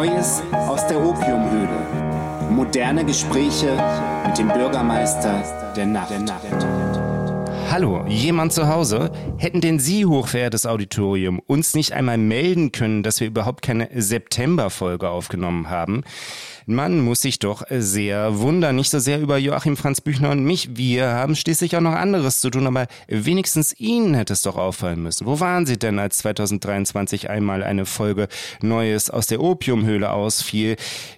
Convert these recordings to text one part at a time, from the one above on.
Neues aus der Opiumhöhle. Moderne Gespräche mit dem Bürgermeister der Nacht. Der Nacht. Hallo, jemand zu Hause? Hätten denn Sie, hochverehrtes Auditorium, uns nicht einmal melden können, dass wir überhaupt keine Septemberfolge aufgenommen haben? Man muss sich doch sehr wundern, nicht so sehr über Joachim Franz Büchner und mich. Wir haben schließlich auch noch anderes zu tun, aber wenigstens Ihnen hätte es doch auffallen müssen. Wo waren Sie denn, als 2023 einmal eine Folge Neues aus der Opiumhöhle ausfiel?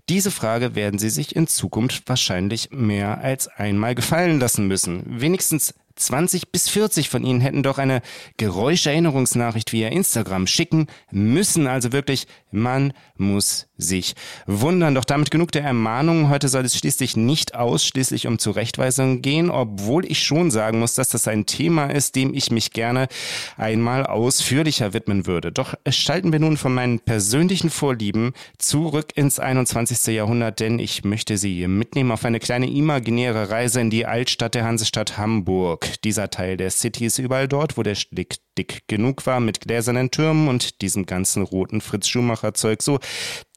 Diese Frage werden Sie sich in Zukunft wahrscheinlich mehr als einmal gefallen lassen müssen. Wenigstens 20 bis 40 von Ihnen hätten doch eine Geräuscherinnerungsnachricht via Instagram schicken müssen. Also wirklich, man muss sich wundern. Doch damit genug der Ermahnungen. Heute soll es schließlich nicht ausschließlich um Zurechtweisungen gehen, obwohl ich schon sagen muss, dass das ein Thema ist, dem ich mich gerne einmal ausführlicher widmen würde. Doch schalten wir nun von meinen persönlichen Vorlieben zurück ins 21. Jahrhundert, denn ich möchte Sie mitnehmen auf eine kleine imaginäre Reise in die Altstadt der Hansestadt Hamburg. Dieser Teil der City ist überall dort, wo der Schlick dick genug war mit gläsernen Türmen und diesem ganzen roten Fritz Schumacher Zeug so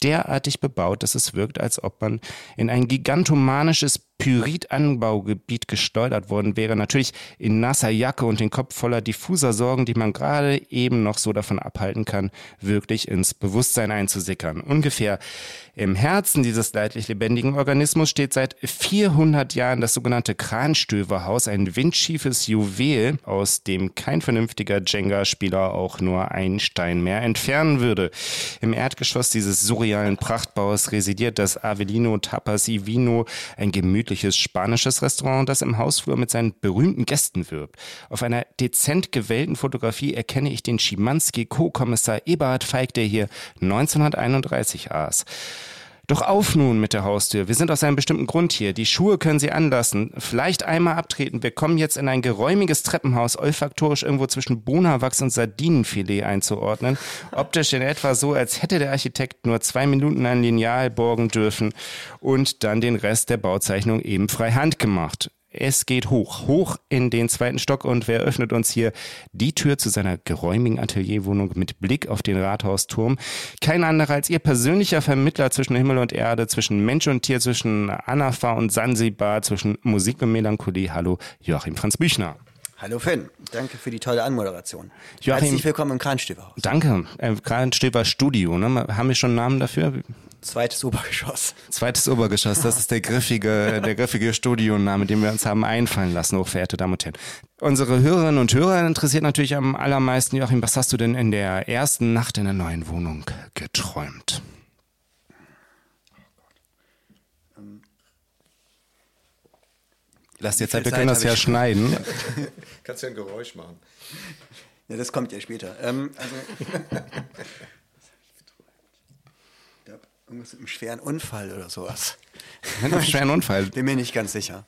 derartig bebaut, dass es wirkt, als ob man in ein gigantomanisches Pyritanbaugebiet gesteuert worden wäre. Natürlich in nasser Jacke und den Kopf voller diffuser Sorgen, die man gerade eben noch so davon abhalten kann, wirklich ins Bewusstsein einzusickern. Ungefähr im Herzen dieses leidlich lebendigen Organismus steht seit 400 Jahren das sogenannte Kranstöverhaus, ein windschiefes Juwel, aus dem kein vernünftiger Jenga-Spieler auch nur einen Stein mehr entfernen würde. Im Erdgeschoss dieses surrealen Prachtbaus residiert das Avelino Tapas y Vino, ein gemütliches spanisches Restaurant, das im Hausflur mit seinen berühmten Gästen wirbt. Auf einer dezent gewählten Fotografie erkenne ich den Schimanski Co-Kommissar Eberhard Feig, der hier 1931 aß. Doch auf nun mit der Haustür. Wir sind aus einem bestimmten Grund hier. Die Schuhe können Sie anlassen. Vielleicht einmal abtreten. Wir kommen jetzt in ein geräumiges Treppenhaus, olfaktorisch irgendwo zwischen Bonawachs und Sardinenfilet einzuordnen. Optisch in etwa so, als hätte der Architekt nur zwei Minuten ein Lineal borgen dürfen und dann den Rest der Bauzeichnung eben frei Hand gemacht. Es geht hoch, hoch in den zweiten Stock und wer öffnet uns hier die Tür zu seiner geräumigen Atelierwohnung mit Blick auf den Rathausturm? Kein anderer als ihr persönlicher Vermittler zwischen Himmel und Erde, zwischen Mensch und Tier, zwischen Anafa und Sansibar, zwischen Musik und Melancholie. Hallo, Joachim Franz Büchner. Hallo Finn, danke für die tolle Anmoderation. Joachim, Herzlich willkommen im Kranstüberhaus. Danke, äh, Kranstüber Studio. Ne? Haben wir schon einen Namen dafür? Zweites Obergeschoss. Zweites Obergeschoss, das ist der griffige, der griffige Studioname, den wir uns haben einfallen lassen, hochverehrte Damen und Herren. Unsere Hörerinnen und Hörer interessiert natürlich am allermeisten, Joachim, was hast du denn in der ersten Nacht in der neuen Wohnung geträumt? Lass dir Zeit, wir können das ja schneiden. Kannst ja ein Geräusch machen. Ja, das kommt ja später. Ähm, also Irgendwas mit einem schweren Unfall oder sowas. Mit einem schweren Unfall? Bin mir nicht ganz sicher.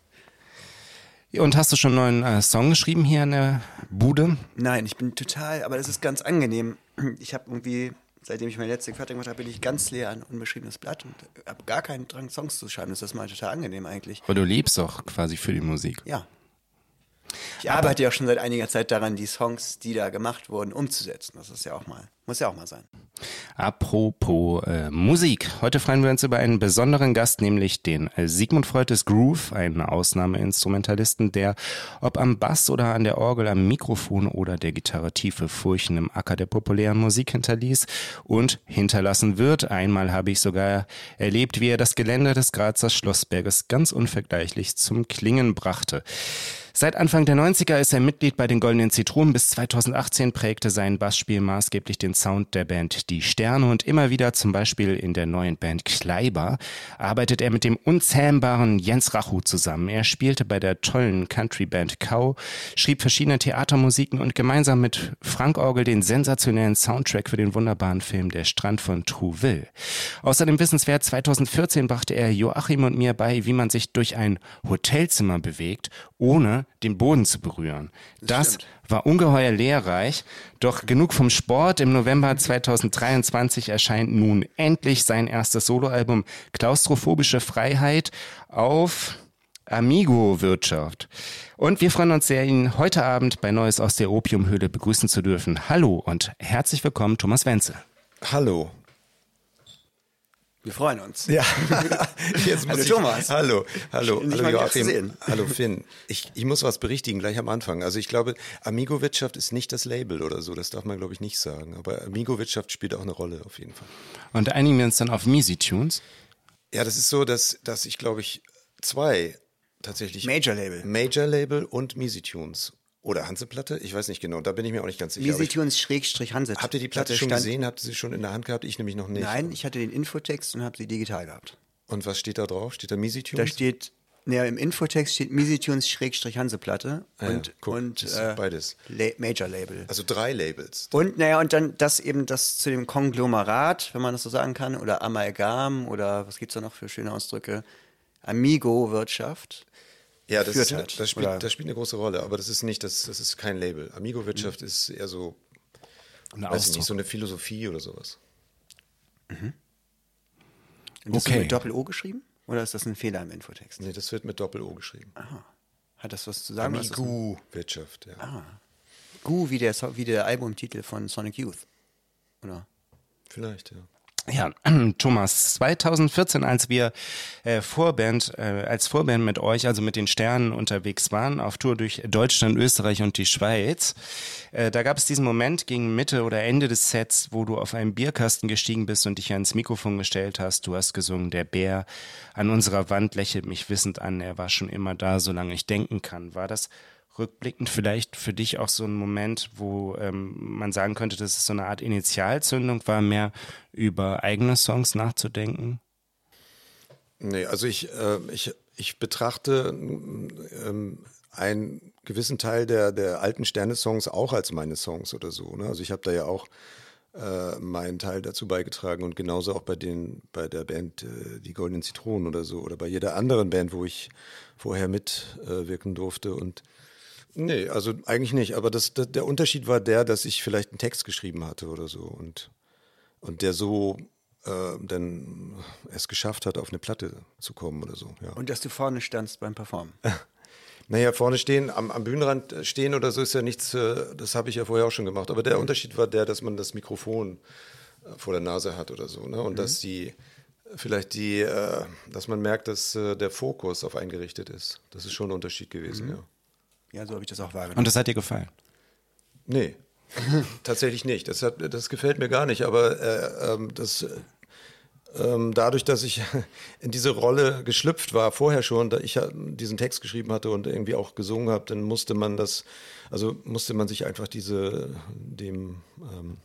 Und hast du schon einen neuen äh, Song geschrieben hier in der Bude? Nein, ich bin total, aber das ist ganz angenehm. Ich habe irgendwie, seitdem ich meine letzte fertig gemacht habe, bin ich ganz leer an unbeschriebenes Blatt und habe gar keinen Drang, Songs zu schreiben. Das ist mal total angenehm eigentlich. Aber du lebst doch quasi für die Musik. Ja. Ich aber arbeite ja schon seit einiger Zeit daran, die Songs, die da gemacht wurden, umzusetzen. Das ist ja auch mal, muss ja auch mal sein. Apropos äh, Musik. Heute freuen wir uns über einen besonderen Gast, nämlich den äh, Sigmund Freud des Groove, einen Ausnahmeinstrumentalisten, der, ob am Bass oder an der Orgel, am Mikrofon oder der Gitarre tiefe Furchen im Acker der populären Musik hinterließ und hinterlassen wird. Einmal habe ich sogar erlebt, wie er das Gelände des Grazer Schlossberges ganz unvergleichlich zum Klingen brachte. Seit Anfang der 90er ist er Mitglied bei den Goldenen Zitronen. Bis 2018 prägte sein Bassspiel maßgeblich den Sound der Band Die Sterne und immer wieder zum Beispiel in der neuen Band Kleiber arbeitet er mit dem unzähmbaren Jens Rachu zusammen. Er spielte bei der tollen Country-Band Kau, schrieb verschiedene Theatermusiken und gemeinsam mit Frank Orgel den sensationellen Soundtrack für den wunderbaren Film Der Strand von Trouville. Außerdem wissenswert, 2014 brachte er Joachim und mir bei, wie man sich durch ein Hotelzimmer bewegt, ohne den Boden zu berühren. Das, das war ungeheuer lehrreich. Doch genug vom Sport. Im November 2023 erscheint nun endlich sein erstes Soloalbum Klaustrophobische Freiheit auf Amigo Wirtschaft. Und wir freuen uns sehr, ihn heute Abend bei Neues aus der Opiumhöhle begrüßen zu dürfen. Hallo und herzlich willkommen, Thomas Wenzel. Hallo. Wir freuen uns. Ja, jetzt muss Hallo, ich, Thomas. Hallo, hallo, Schön, hallo Joachim. Hallo Finn. Ich, ich muss was berichtigen gleich am Anfang. Also ich glaube, Amigo-Wirtschaft ist nicht das Label oder so. Das darf man, glaube ich, nicht sagen. Aber Amigo-Wirtschaft spielt auch eine Rolle auf jeden Fall. Und einigen wir uns dann auf Misi Tunes. Ja, das ist so, dass, dass ich, glaube ich, zwei tatsächlich Major Label. Major Label und Misi Tunes. Oder Hanseplatte? Ich weiß nicht genau. Da bin ich mir auch nicht ganz sicher. Visitunes Schrägstrich Hanse. habt ihr die Platte schon stand- gesehen? Habt ihr sie schon in der Hand gehabt? Ich nämlich noch nicht. Nein, ich hatte den Infotext und habe sie digital gehabt. Und was steht da drauf? Steht da Misi Da steht, naja, im Infotext steht Misitunes Schrägstrich Hanseplatte Ah ja, und, guck, und äh, beides. La Major Label. Also drei Labels. Und naja, und dann das eben das zu dem Konglomerat, wenn man das so sagen kann, oder Amalgam oder was gibt's da noch für schöne Ausdrücke? Amigo-Wirtschaft. Ja, das, ist, halt, das, spielt, das spielt eine große Rolle, aber das ist nicht, das, das ist kein Label. Amigo-Wirtschaft Mhm. ist eher so, Ein weiß nicht, so eine Philosophie oder sowas. Und das Okay. ist mit Doppel-O geschrieben? Oder ist das ein Fehler im Infotext? Nee, das wird mit Doppel-O geschrieben. Hat das was zu sagen? Amigo-Wirtschaft, ja. Ah. Gu wie der, So- wie der Albumtitel von Sonic Youth. Oder? Vielleicht, ja. Ja, Thomas, 2014, als wir äh, Vorband, äh, als Vorband mit euch, also mit den Sternen unterwegs waren, auf Tour durch Deutschland, Österreich und die Schweiz, äh, da gab es diesen Moment gegen Mitte oder Ende des Sets, wo du auf einen Bierkasten gestiegen bist und dich ans Mikrofon gestellt hast. Du hast gesungen, der Bär an unserer Wand lächelt mich wissend an, er war schon immer da, solange ich denken kann. War das rückblickend vielleicht für dich auch so ein Moment, wo ähm, man sagen könnte, dass es so eine Art Initialzündung war, mehr über eigene Songs nachzudenken? Nee, also ich, äh, ich, ich betrachte ähm, einen gewissen Teil der, der alten Sterne-Songs auch als meine Songs oder so. Ne? Also ich habe da ja auch äh, meinen Teil dazu beigetragen und genauso auch bei den bei der Band äh, die Goldenen Zitronen oder so oder bei jeder anderen Band, wo ich vorher mitwirken durfte und nee, also eigentlich nicht. Aber das, das, der Unterschied war der, dass ich vielleicht einen Text geschrieben hatte oder so und und der so äh, dann es geschafft hat, auf eine Platte zu kommen oder so. Ja. Und dass du vorne standst beim Performen. Naja, vorne stehen, am, am Bühnenrand stehen oder so ist ja nichts, äh, das habe ich ja vorher auch schon gemacht. Aber der Unterschied war der, dass man das Mikrofon äh, vor der Nase hat oder so. Ne? Und dass die, vielleicht die, äh, dass man merkt, dass äh, der Fokus auf einen gerichtet ist. Das ist schon ein Unterschied gewesen, ja. Ja, so habe ich das auch wahrgenommen. Und das hat dir gefallen? Nee, tatsächlich nicht. Das, hat, das gefällt mir gar nicht. Aber äh, ähm, das, äh, dadurch, dass ich in diese Rolle geschlüpft war, vorher schon, da ich diesen Text geschrieben hatte und irgendwie auch gesungen habe, dann musste man das, also musste man sich einfach diese, dem, ähm,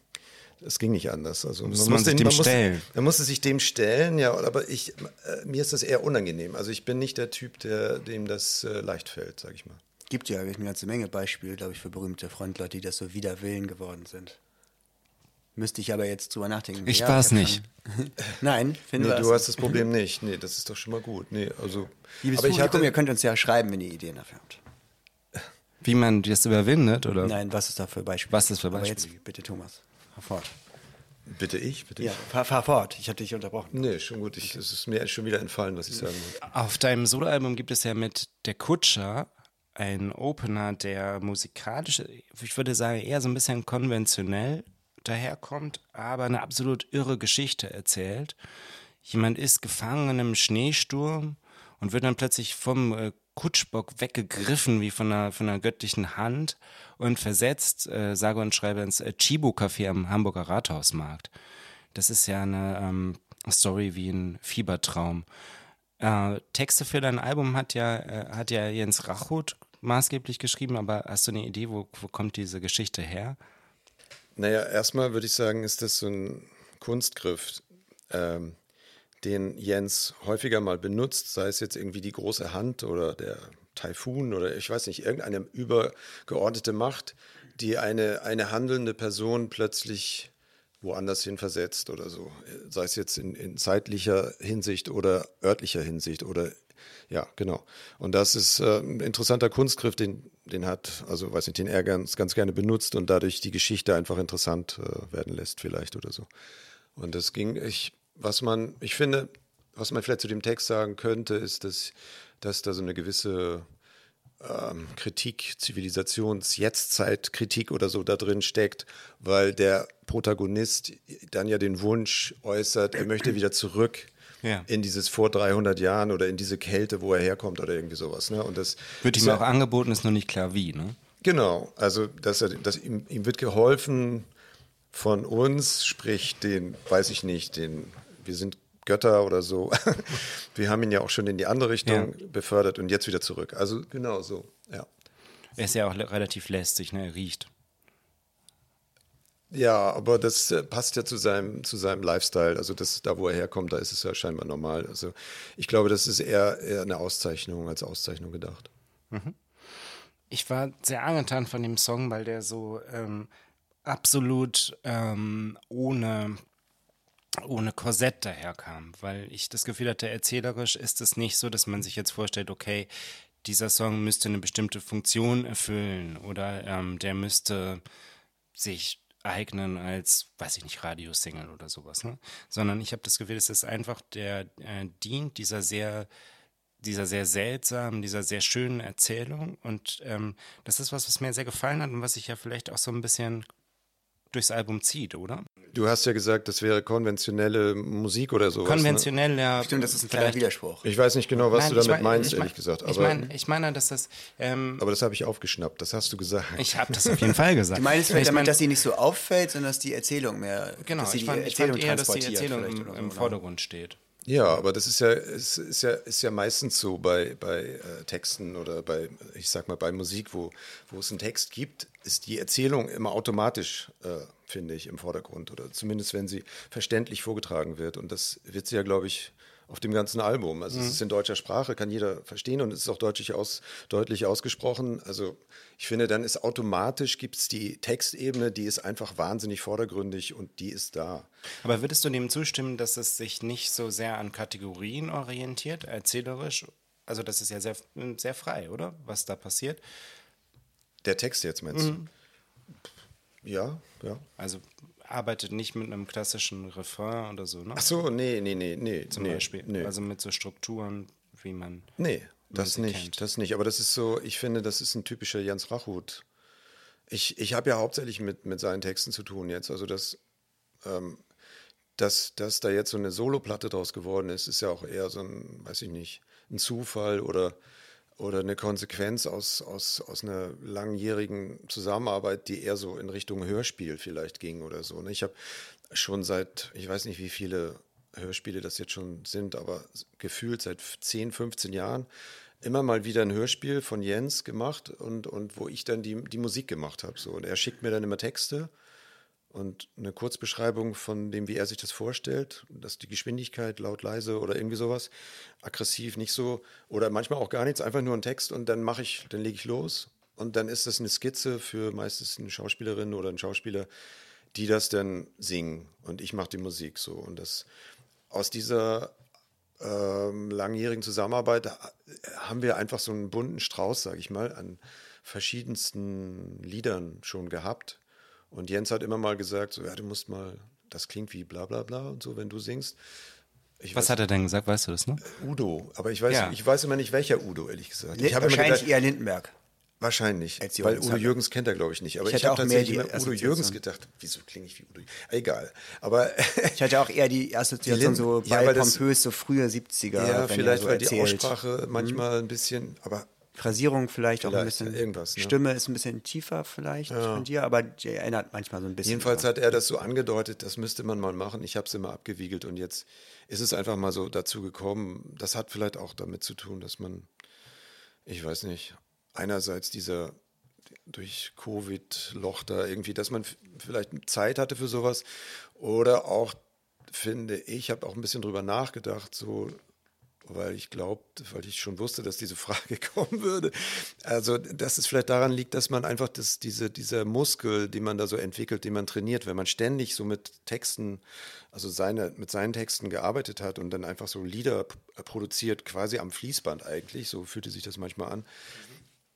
es ging nicht anders. Also Musste man sich dem musste, stellen. Man musste sich dem stellen, ja, aber ich, äh, mir ist das eher unangenehm. Also ich bin nicht der Typ, der, dem das äh, leicht fällt, sag ich mal. Gibt ja eine ganze Menge Beispiele, glaube ich, für berühmte Frontleute, die das so wider Willen geworden sind. Müsste ich aber jetzt drüber nachdenken. Ich Ja, war's hab nicht. Nein, finde Nee, ich. du hast das Problem nicht. Nee, das ist doch schon mal gut. Nee, also, Liebes aber ich Publikum, hatte, ihr könnt uns ja schreiben, wenn ihr Ideen dafür habt. Wie man das überwindet, oder? Nein, was ist da für Beispiele? Was ist für Aber Beispiele? jetzt bitte Thomas, fahr fort. bitte ich, bitte Ja, ich. fahr, fahr fort. Ich habe dich unterbrochen. Nee, schon gut. Ich, es ist mir schon wieder entfallen, was ich sagen wollte. Auf deinem Soloalbum gibt es ja mit Der Kutscher einen Opener, der musikalisch, ich würde sagen, eher so ein bisschen konventionell daherkommt, aber eine absolut irre Geschichte erzählt. Jemand ist gefangen in einem Schneesturm und wird dann plötzlich vom äh, Kutschbock weggegriffen wie von einer, von einer göttlichen Hand und versetzt, äh, sage und schreibe, ins äh, Chibo-Café am Hamburger Rathausmarkt. Das ist ja eine ähm, Story wie ein Fiebertraum. Äh, Texte für dein Album hat ja, äh, hat ja Jens Rachut maßgeblich geschrieben, aber hast du eine Idee, wo, wo kommt diese Geschichte her? Naja, erstmal würde ich sagen, ist das so ein Kunstgriff, ähm, den Jens häufiger mal benutzt, sei es jetzt irgendwie die große Hand oder der Taifun oder ich weiß nicht, irgendeine übergeordnete Macht, die eine, eine handelnde Person plötzlich woanders hin versetzt oder so. Sei es jetzt in, in zeitlicher Hinsicht oder örtlicher Hinsicht oder ja, genau. Und das ist äh, ein interessanter Kunstgriff, den, den hat, also weiß nicht, den er ganz, ganz gerne benutzt und dadurch die Geschichte einfach interessant äh, werden lässt, vielleicht oder so. Und das ging, ich, was man, ich finde, was man vielleicht zu dem Text sagen könnte, ist, dass, dass da so eine gewisse ähm, Kritik, Zivilisations-Jetztzeit-Kritik oder so da drin steckt, weil der Protagonist dann ja den Wunsch äußert, er möchte wieder zurück Ja. in dieses vor 300 Jahren oder in diese Kälte, wo er herkommt oder irgendwie sowas. Ne? Und das Wird ihm auch angeboten, ist noch nicht klar wie, ne? Genau, also dass er, dass ihm, ihm wird geholfen von uns, sprich den, weiß ich nicht, den, wir sind Götter oder so. Wir haben ihn ja auch schon in die andere Richtung befördert und jetzt wieder zurück. Also genau so, ja. Er ist ja auch relativ lästig, ne? Er riecht. Ja, aber das äh, passt ja zu seinem, zu seinem Lifestyle. Also das, da, wo er herkommt, da ist es ja scheinbar normal. Also ich glaube, das ist eher, eher eine Auszeichnung als Auszeichnung gedacht. Ich war sehr angetan von dem Song, weil der so ähm, absolut ähm, ohne, ohne Korsett daherkam. Weil ich das Gefühl hatte, erzählerisch ist es nicht so, dass man sich jetzt vorstellt, okay, dieser Song müsste eine bestimmte Funktion erfüllen oder ähm, der müsste sich eignen als, weiß ich nicht, Radiosingle oder sowas, ne? Sondern ich habe das Gefühl, es ist einfach, der äh, dient dieser sehr dieser sehr seltsamen, dieser sehr schönen Erzählung. Und ähm, das ist was, was mir sehr gefallen hat und was sich ja vielleicht auch so ein bisschen durchs Album zieht, oder? Du hast ja gesagt, das wäre konventionelle Musik oder sowas. Ne? Konventionell, ja. Stimmt, das ist ein kleiner Widerspruch. Ich weiß nicht genau, was Nein, du damit ich mein- meinst, ich mein- ehrlich gesagt. Ich Aber, meine, ich meine, dass das. Ähm, aber das habe ich aufgeschnappt, das hast du gesagt. ich habe das auf jeden Fall gesagt. Du meinst vielleicht ich damit, mein, dass sie nicht so auffällt, sondern dass die Erzählung mehr, Genau, dass sie ich die fand, ich Erzählung fand eher, dass die Erzählung im, im so, Vordergrund steht. Ja, aber das ist ja, es ist ja, ist ja meistens so bei, bei äh, Texten oder bei, ich sag mal, bei Musik, wo, wo es einen Text gibt, ist die Erzählung immer automatisch, äh, finde ich, im Vordergrund. Oder zumindest, wenn sie verständlich vorgetragen wird. Und das wird sie ja, glaube ich, auf dem ganzen Album. Also es ist in deutscher Sprache, kann jeder verstehen und es ist auch deutlich, aus, deutlich ausgesprochen. Also ich finde, dann ist automatisch, gibt es die Textebene, die ist einfach wahnsinnig vordergründig und die ist da. Aber würdest du dem zustimmen, dass es sich nicht so sehr an Kategorien orientiert, erzählerisch? Also das ist ja sehr, sehr frei, oder? Was da passiert. Der Text jetzt, meinst du? Ja, ja. Also arbeitet nicht mit einem klassischen Refrain oder so, ne? Ach so, nee, nee, nee, nee. Zum nee, Beispiel. Nee, Also mit so Strukturen, wie man. nee das nicht, kennt. das nicht. Aber das ist so, ich finde, das ist ein typischer Jens Rachut. Ich, ich habe ja hauptsächlich mit, mit seinen Texten zu tun jetzt. Also das, ähm, dass, dass da jetzt so eine Soloplatte draus geworden ist, ist ja auch eher so ein, weiß ich nicht, ein Zufall oder, oder eine Konsequenz aus, aus, aus einer langjährigen Zusammenarbeit, die eher so in Richtung Hörspiel vielleicht ging oder so. ne? Ich habe schon seit, ich weiß nicht, wie viele Hörspiele das jetzt schon sind, aber gefühlt seit 10, 15 Jahren immer mal wieder ein Hörspiel von Jens gemacht und, und wo ich dann die, die Musik gemacht habe. So. Und er schickt mir dann immer Texte und eine Kurzbeschreibung von dem, wie er sich das vorstellt, dass die Geschwindigkeit laut, leise oder irgendwie sowas, aggressiv, nicht so oder manchmal auch gar nichts, einfach nur ein Text und dann mache ich, dann lege ich los. Und dann ist das eine Skizze für meistens eine Schauspielerin oder einen Schauspieler, die das dann singen. Und ich mache die Musik so. Und das aus dieser ähm, langjährigen Zusammenarbeit ha- haben wir einfach so einen bunten Strauß, sage ich mal, an verschiedensten Liedern schon gehabt. Und Jens hat immer mal gesagt, so, ja, du musst mal, das klingt wie bla bla bla und so, wenn du singst. Ich Was weiß, hat er denn gesagt? Weißt du das noch? Udo, aber ich weiß, Ja. ich weiß immer nicht, welcher Udo, ehrlich gesagt. Ich Wahrscheinlich gedacht, eher Lindenberg. Wahrscheinlich, Als weil Udo. Jürgens kennt er, glaube ich, nicht. Aber Ich ich, hatte habe auch mehr tatsächlich die immer Udo. Jürgens gedacht. Wieso klinge ich wie Udo? Egal. Aber Ich hatte auch eher die Assoziation Die so ja, bei das- pompös, so frühe 70er. ja, vielleicht so weil die erzählt. Mhm. Aussprache manchmal ein bisschen, aber Phrasierung vielleicht, auch ein Vielleicht, bisschen. irgendwas, ne? Stimme ist ein bisschen tiefer vielleicht von dir, aber die erinnert manchmal so ein bisschen. Jedenfalls hat er das so angedeutet, das müsste man mal machen. Ich habe es immer abgewiegelt und jetzt ist es einfach mal so dazu gekommen. Das hat vielleicht auch damit zu tun, dass man, ich weiß nicht, einerseits dieser durch Covid-Loch da irgendwie, dass man vielleicht Zeit hatte für sowas oder auch, finde ich, habe auch ein bisschen drüber nachgedacht, so weil ich glaubte, weil ich schon wusste, dass diese Frage kommen würde. Also, dass es vielleicht daran liegt, dass man einfach das, diese, dieser Muskel, den man da so entwickelt, den man trainiert, wenn man ständig so mit Texten, also seine, mit seinen Texten gearbeitet hat und dann einfach so Lieder produziert, quasi am Fließband eigentlich, so fühlte sich das manchmal an.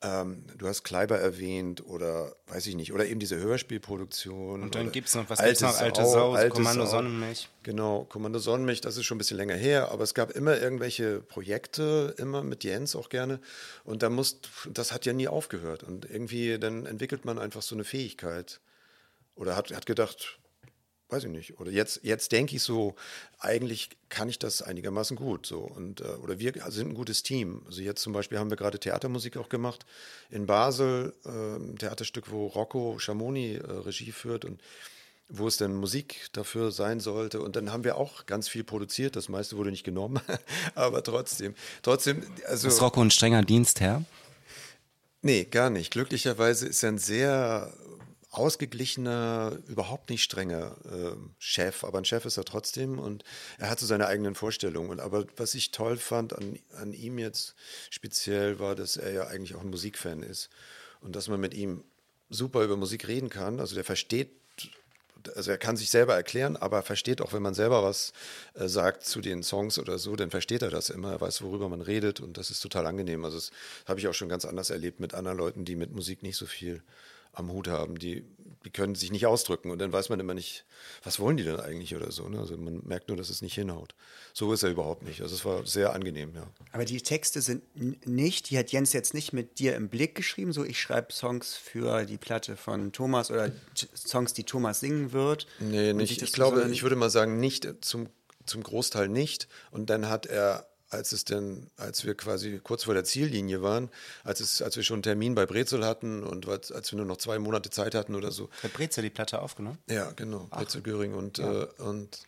Ähm, du hast Kleiber erwähnt oder weiß ich nicht, oder eben diese Hörspielproduktion. Und dann oder gibt's noch- was gibt's noch? Alte Sau, Kommando Sonnenmilch. Genau, Kommando Sonnenmilch, das ist schon ein bisschen länger her, aber es gab immer irgendwelche Projekte, immer mit Jens auch gerne. Und da muss, das hat ja nie aufgehört. Und irgendwie, dann entwickelt man einfach so eine Fähigkeit. Oder hat, hat gedacht, weiß ich nicht. Oder jetzt, jetzt denke ich so, eigentlich kann ich das einigermaßen gut. So. Und, äh, oder wir sind ein gutes Team. Also jetzt zum Beispiel haben wir gerade Theatermusik auch gemacht in Basel, ein Theaterstück, wo Rocco Schamoni äh, Regie führt und wo es denn Musik dafür sein sollte. Und dann haben wir auch ganz viel produziert. Das meiste wurde nicht genommen, aber trotzdem. Trotzdem, also. Ist Rocco ein strenger Dienstherr? Nee, gar nicht. Glücklicherweise ist er ein sehr ausgeglichener, überhaupt nicht strenger äh, Chef, aber ein Chef ist er trotzdem und er hat so seine eigenen Vorstellungen. Und, aber was ich toll fand an, an ihm jetzt speziell war, dass er ja eigentlich auch ein Musikfan ist und dass man mit ihm super über Musik reden kann. Also der versteht also er kann sich selber erklären, aber versteht auch, wenn man selber was äh, sagt zu den Songs oder so, dann versteht er das immer. Er weiß, worüber man redet und das ist total angenehm. Also das habe ich auch schon ganz anders erlebt mit anderen Leuten, die mit Musik nicht so viel am Hut haben. Die, die können sich nicht ausdrücken und dann weiß man immer nicht, was wollen die denn eigentlich oder so. Ne? Also man merkt nur, dass es nicht hinhaut. So ist er überhaupt nicht. Also es war sehr angenehm, ja. Aber die Texte sind nicht, die hat Jens jetzt nicht mit dir im Blick geschrieben, so ich schreibe Songs für die Platte von Thomas oder Songs, die Thomas singen wird. Nee, nicht. Ich glaube, ich würde mal sagen, nicht zum, zum Großteil nicht. Und dann hat er als es denn, als wir quasi kurz vor der Ziellinie waren, als, es, als wir schon einen Termin bei Brezel hatten und als wir nur noch zwei Monate Zeit hatten oder so. Hat Brezel die Platte aufgenommen? Ja, genau, Ach. Brezel Göring und, ja. äh, und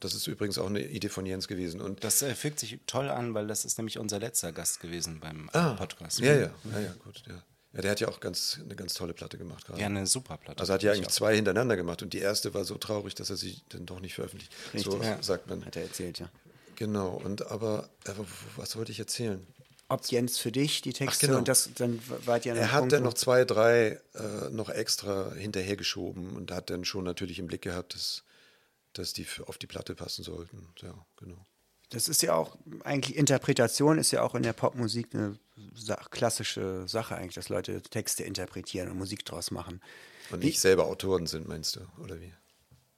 das ist übrigens auch eine Idee von Jens gewesen. Und das äh, fügt sich toll an, weil das ist nämlich unser letzter Gast gewesen beim äh, ah, Podcast. Ja, ja, ja, ja, gut, ja. Ja, der hat ja auch ganz, eine ganz tolle Platte gemacht gerade. Ja, eine super Platte. Also hat ja eigentlich zwei hintereinander gemacht und die erste war so traurig, dass er sie dann doch nicht veröffentlicht. Richtig, so ja. sagt man. Hat er erzählt, ja. Genau, und aber, aber was wollte ich erzählen? Ob Jens für dich die Texte genau. und das dann wart ihr Er hat Punkt, dann noch zwei, drei äh, noch extra hinterhergeschoben und hat dann schon natürlich im Blick gehabt, dass, dass die auf die Platte passen sollten. Ja, genau. Das ist ja auch eigentlich Interpretation ist ja auch in der Popmusik eine klassische Sache eigentlich, dass Leute Texte interpretieren und Musik draus machen. Und nicht selber Autoren sind, meinst du, oder wie?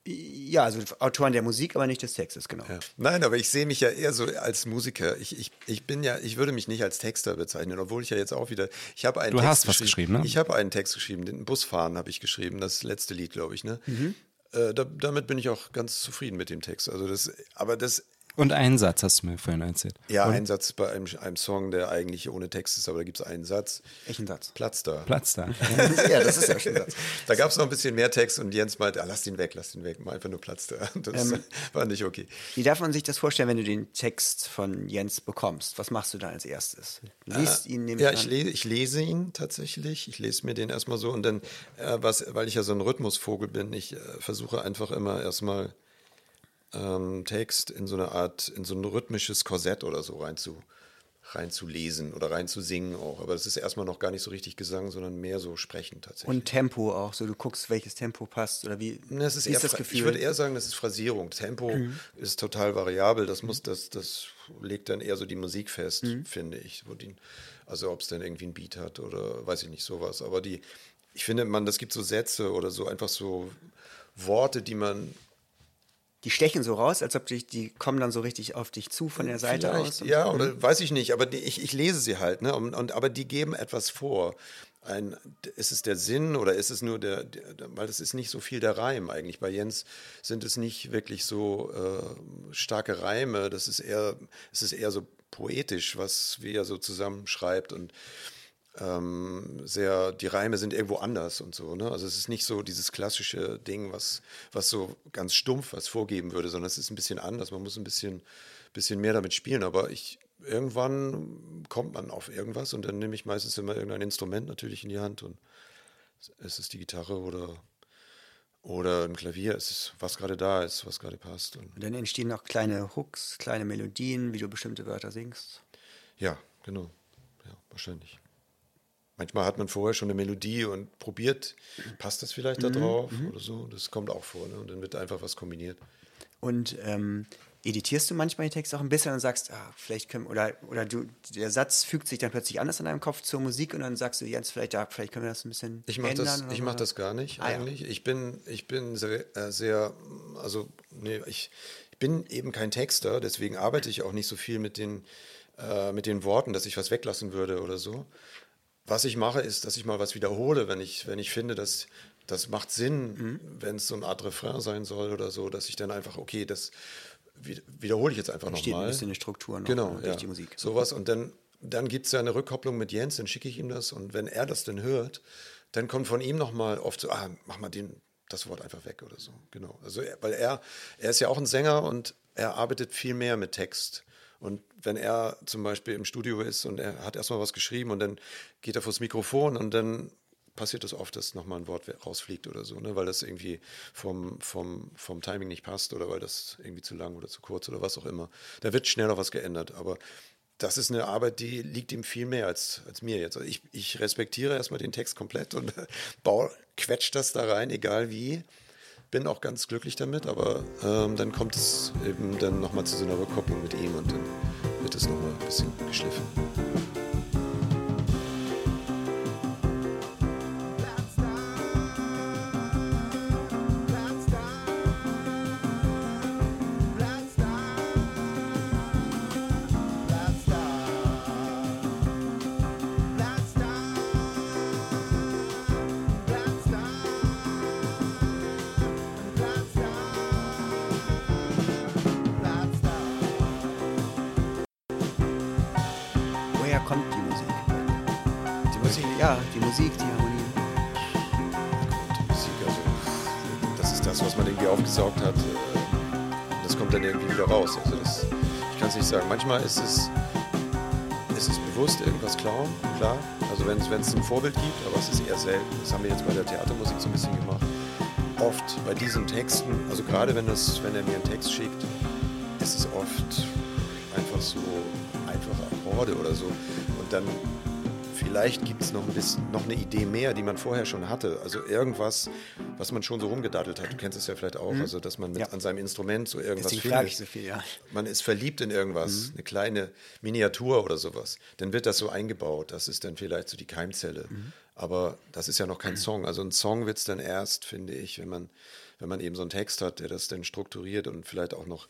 Ja, also Autoren der Musik, aber nicht des Textes, genau. Ja. Nein, aber ich sehe mich ja eher so als Musiker. Ich, ich, ich bin ja, ich würde mich nicht als Texter bezeichnen, obwohl ich ja jetzt auch wieder. Ich habe einen du Text hast was geschrieben, ne? Ich habe einen Text geschrieben, den Busfahren habe ich geschrieben, das letzte Lied, glaube ich, ne? Mhm. Äh, da, damit bin ich auch ganz zufrieden mit dem Text. Also das, aber das und einen Satz hast du mir vorhin erzählt. Ja, ein Satz bei einem, einem, Song, der eigentlich ohne Text ist, aber da gibt es einen Satz. Welchen Satz? Platz da. Platz da. ja, das ist ja schon ein Satz. Da gab es noch ein bisschen mehr Text und Jens meinte, ah, lass ihn weg, lass ihn weg, mal einfach nur Platz da. Das ähm, war nicht okay. Wie darf man sich das vorstellen, wenn du den Text von Jens bekommst? Was machst du da als erstes? Liest äh, ihn, nämlich Ja, ich, le ich, lese ihn tatsächlich. Ich lese mir den erstmal so und dann, äh, was, weil ich ja so ein Rhythmusvogel bin, ich äh, versuche einfach immer erstmal ähm, Text in so eine Art, in so ein rhythmisches Korsett oder so rein zu, reinzulesen oder reinzusingen auch. Aber das ist erstmal noch gar nicht so richtig Gesang, sondern mehr so Sprechen tatsächlich. Und Tempo auch, so du guckst, welches Tempo passt oder wie, das ist, wie ist das Gefühl? Ich würde eher sagen, das ist Phrasierung. Tempo mhm. ist total variabel. Das muss, das, das legt dann eher so die Musik fest, mhm. finde ich. Die, also ob es dann irgendwie ein Beat hat oder weiß ich nicht, sowas. Aber die, ich finde, man, das gibt so Sätze oder so einfach so Worte, die man die stechen so raus, als ob die, die kommen dann so richtig auf dich zu von der Seite Vielleicht, aus. Ja, oder weiß ich nicht, aber die, ich, ich lese sie halt, ne? Und, und, aber die geben etwas vor. Ein, ist es der Sinn oder ist es nur der, der, weil es ist nicht so viel der Reim eigentlich. Bei Jens sind es nicht wirklich so äh, starke Reime, das ist eher, es ist eher so poetisch, was wie er so zusammenschreibt und ähm, sehr, die Reime sind irgendwo anders und so. Ne? Also es ist nicht so dieses klassische Ding, was, was so ganz stumpf was vorgeben würde, sondern es ist ein bisschen anders. Man muss ein bisschen, bisschen mehr damit spielen. Aber ich, irgendwann kommt man auf irgendwas und dann nehme ich meistens immer irgendein Instrument natürlich in die Hand und es ist die Gitarre oder oder ein Klavier, es ist, was gerade da ist, was gerade passt. Und, und dann entstehen noch kleine Hooks, kleine Melodien, wie du bestimmte Wörter singst. Ja, genau. Ja, wahrscheinlich. Manchmal hat man vorher schon eine Melodie und probiert, passt das vielleicht da mhm, drauf mhm. oder so. Das kommt auch vor. Ne? Und dann wird einfach was kombiniert. Und ähm, editierst du manchmal den Text auch ein bisschen und sagst, ah, vielleicht können oder oder du der Satz fügt sich dann plötzlich anders in deinem Kopf zur Musik und dann sagst du Jens vielleicht ja, vielleicht können wir das ein bisschen ich mach ändern das ich mache das gar nicht ah, eigentlich ja. ich bin ich bin sehr, äh, sehr also nee, ich, ich bin eben kein Texter deswegen arbeite ich auch nicht so viel mit den äh, mit den Worten dass ich was weglassen würde oder so was ich mache, ist, dass ich mal was wiederhole, wenn ich, wenn ich finde, dass das macht Sinn, mhm. wenn es so eine Art Refrain sein soll oder so, dass ich dann einfach, okay, das wiederhole ich jetzt einfach nochmal. Steht ein bisschen eine Struktur noch genau, durch ja. die Musik. Sowas und dann, dann gibt es ja eine Rückkopplung mit Jens, dann schicke ich ihm das und wenn er das dann hört, dann kommt von ihm nochmal oft so, ah, mach mal den, das Wort einfach weg oder so. Genau. Also, weil er, er ist ja auch ein Sänger und er arbeitet viel mehr mit Text. Und wenn er zum Beispiel im Studio ist und er hat erstmal was geschrieben und dann geht er vors Mikrofon und dann passiert das oft, dass nochmal ein Wort rausfliegt oder so, ne? weil das irgendwie vom, vom, vom Timing nicht passt oder weil das irgendwie zu lang oder zu kurz oder was auch immer. Da wird schnell noch was geändert. Aber das ist eine Arbeit, die liegt ihm viel mehr als, als mir jetzt. Also ich, ich respektiere erstmal den Text komplett und baue, quetscht das da rein, egal wie. Bin auch ganz glücklich damit, aber ähm, dann kommt es eben dann nochmal zu so einer Rückkopplung mit ihm und dann wird es nochmal ein bisschen geschliffen. Manchmal ist es, ist es bewusst irgendwas klauen, klar. Also wenn es ein Vorbild gibt, aber es ist eher selten. Das haben wir jetzt bei der Theatermusik so ein bisschen gemacht. Oft bei diesen Texten, also gerade wenn, das, wenn er mir einen Text schickt, ist es oft einfach so einfache Akkorde oder so. Und dann vielleicht gibt es noch, ein noch eine Idee mehr, die man vorher schon hatte. Also irgendwas, was man schon so rumgedattelt hat. Du kennst es ja vielleicht auch, mhm. also dass man mit, ja. an seinem Instrument so irgendwas Deswegen findet. Ich so viel, ja. Man ist verliebt in irgendwas, mhm. eine kleine Miniatur oder sowas. Dann wird das so eingebaut. Das ist dann vielleicht so die Keimzelle. Mhm. Aber das ist ja noch kein Song. Also ein Song wird es dann erst, finde ich, wenn man, wenn man eben so einen Text hat, der das dann strukturiert und vielleicht auch noch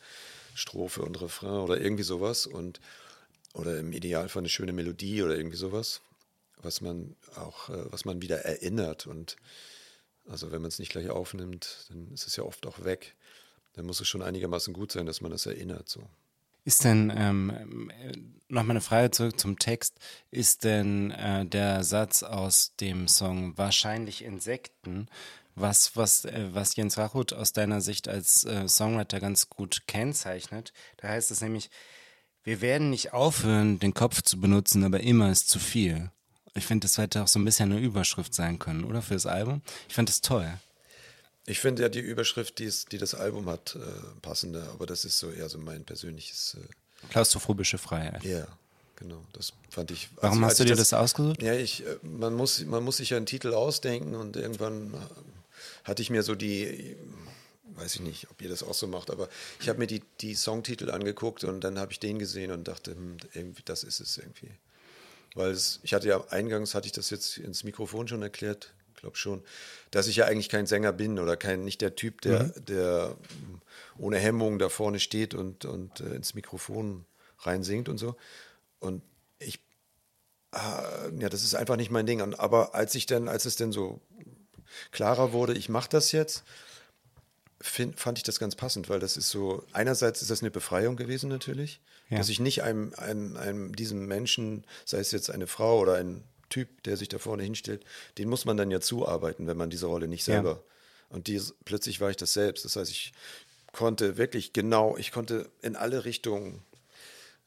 Strophe und Refrain oder irgendwie sowas und oder im Idealfall eine schöne Melodie oder irgendwie sowas was man auch, äh, was man wieder erinnert. Und also wenn man es nicht gleich aufnimmt, dann ist es ja oft auch weg. Dann muss es schon einigermaßen gut sein, dass man das erinnert. So. Ist denn, ähm, nochmal eine Frage zurück zum Text, ist denn äh, der Satz aus dem Song Wahrscheinlich Insekten, was, was, äh, was Jens Rachut aus deiner Sicht als äh, Songwriter ganz gut kennzeichnet? Da heißt es nämlich, wir werden nicht aufhören, den Kopf zu benutzen, aber immer ist zu viel. Ich finde, das hätte auch so ein bisschen eine Überschrift sein können, oder? Für das Album. Ich fand das toll. Ich finde ja die Überschrift, die, die das Album hat, äh, passender, aber das ist so eher so mein persönliches. Äh, Klaustrophobische Freiheit. Ja, genau. Das fand ich. Warum also, hast du dir das, das, ausgesucht? Ja, ich, äh, man, muss, man muss sich ja einen Titel ausdenken und irgendwann hatte ich mir so die weiß ich nicht, ob ihr das auch so macht, aber ich habe mir die, die Songtitel angeguckt und dann habe ich den gesehen und dachte, hm, irgendwie, das ist es irgendwie. Weil es, ich hatte ja eingangs, hatte ich das jetzt ins Mikrofon schon erklärt, glaube schon, dass ich ja eigentlich kein Sänger bin oder kein, nicht der Typ, der, mhm. der ohne Hemmung da vorne steht und, und äh, ins Mikrofon reinsingt und so. Und ich, äh, ja, das ist einfach nicht mein Ding. Und, aber als ich dann, als es dann so klarer wurde, ich mache das jetzt, find, fand ich das ganz passend, weil das ist so, einerseits ist das eine Befreiung gewesen natürlich, ja. dass ich nicht einem, einem, einem, diesem Menschen, sei es jetzt eine Frau oder ein Typ, der sich da vorne hinstellt, den muss man dann ja zuarbeiten, wenn man diese Rolle nicht selber. Ja. Und die, plötzlich war ich das selbst. Das heißt, ich konnte wirklich genau, ich konnte in alle Richtungen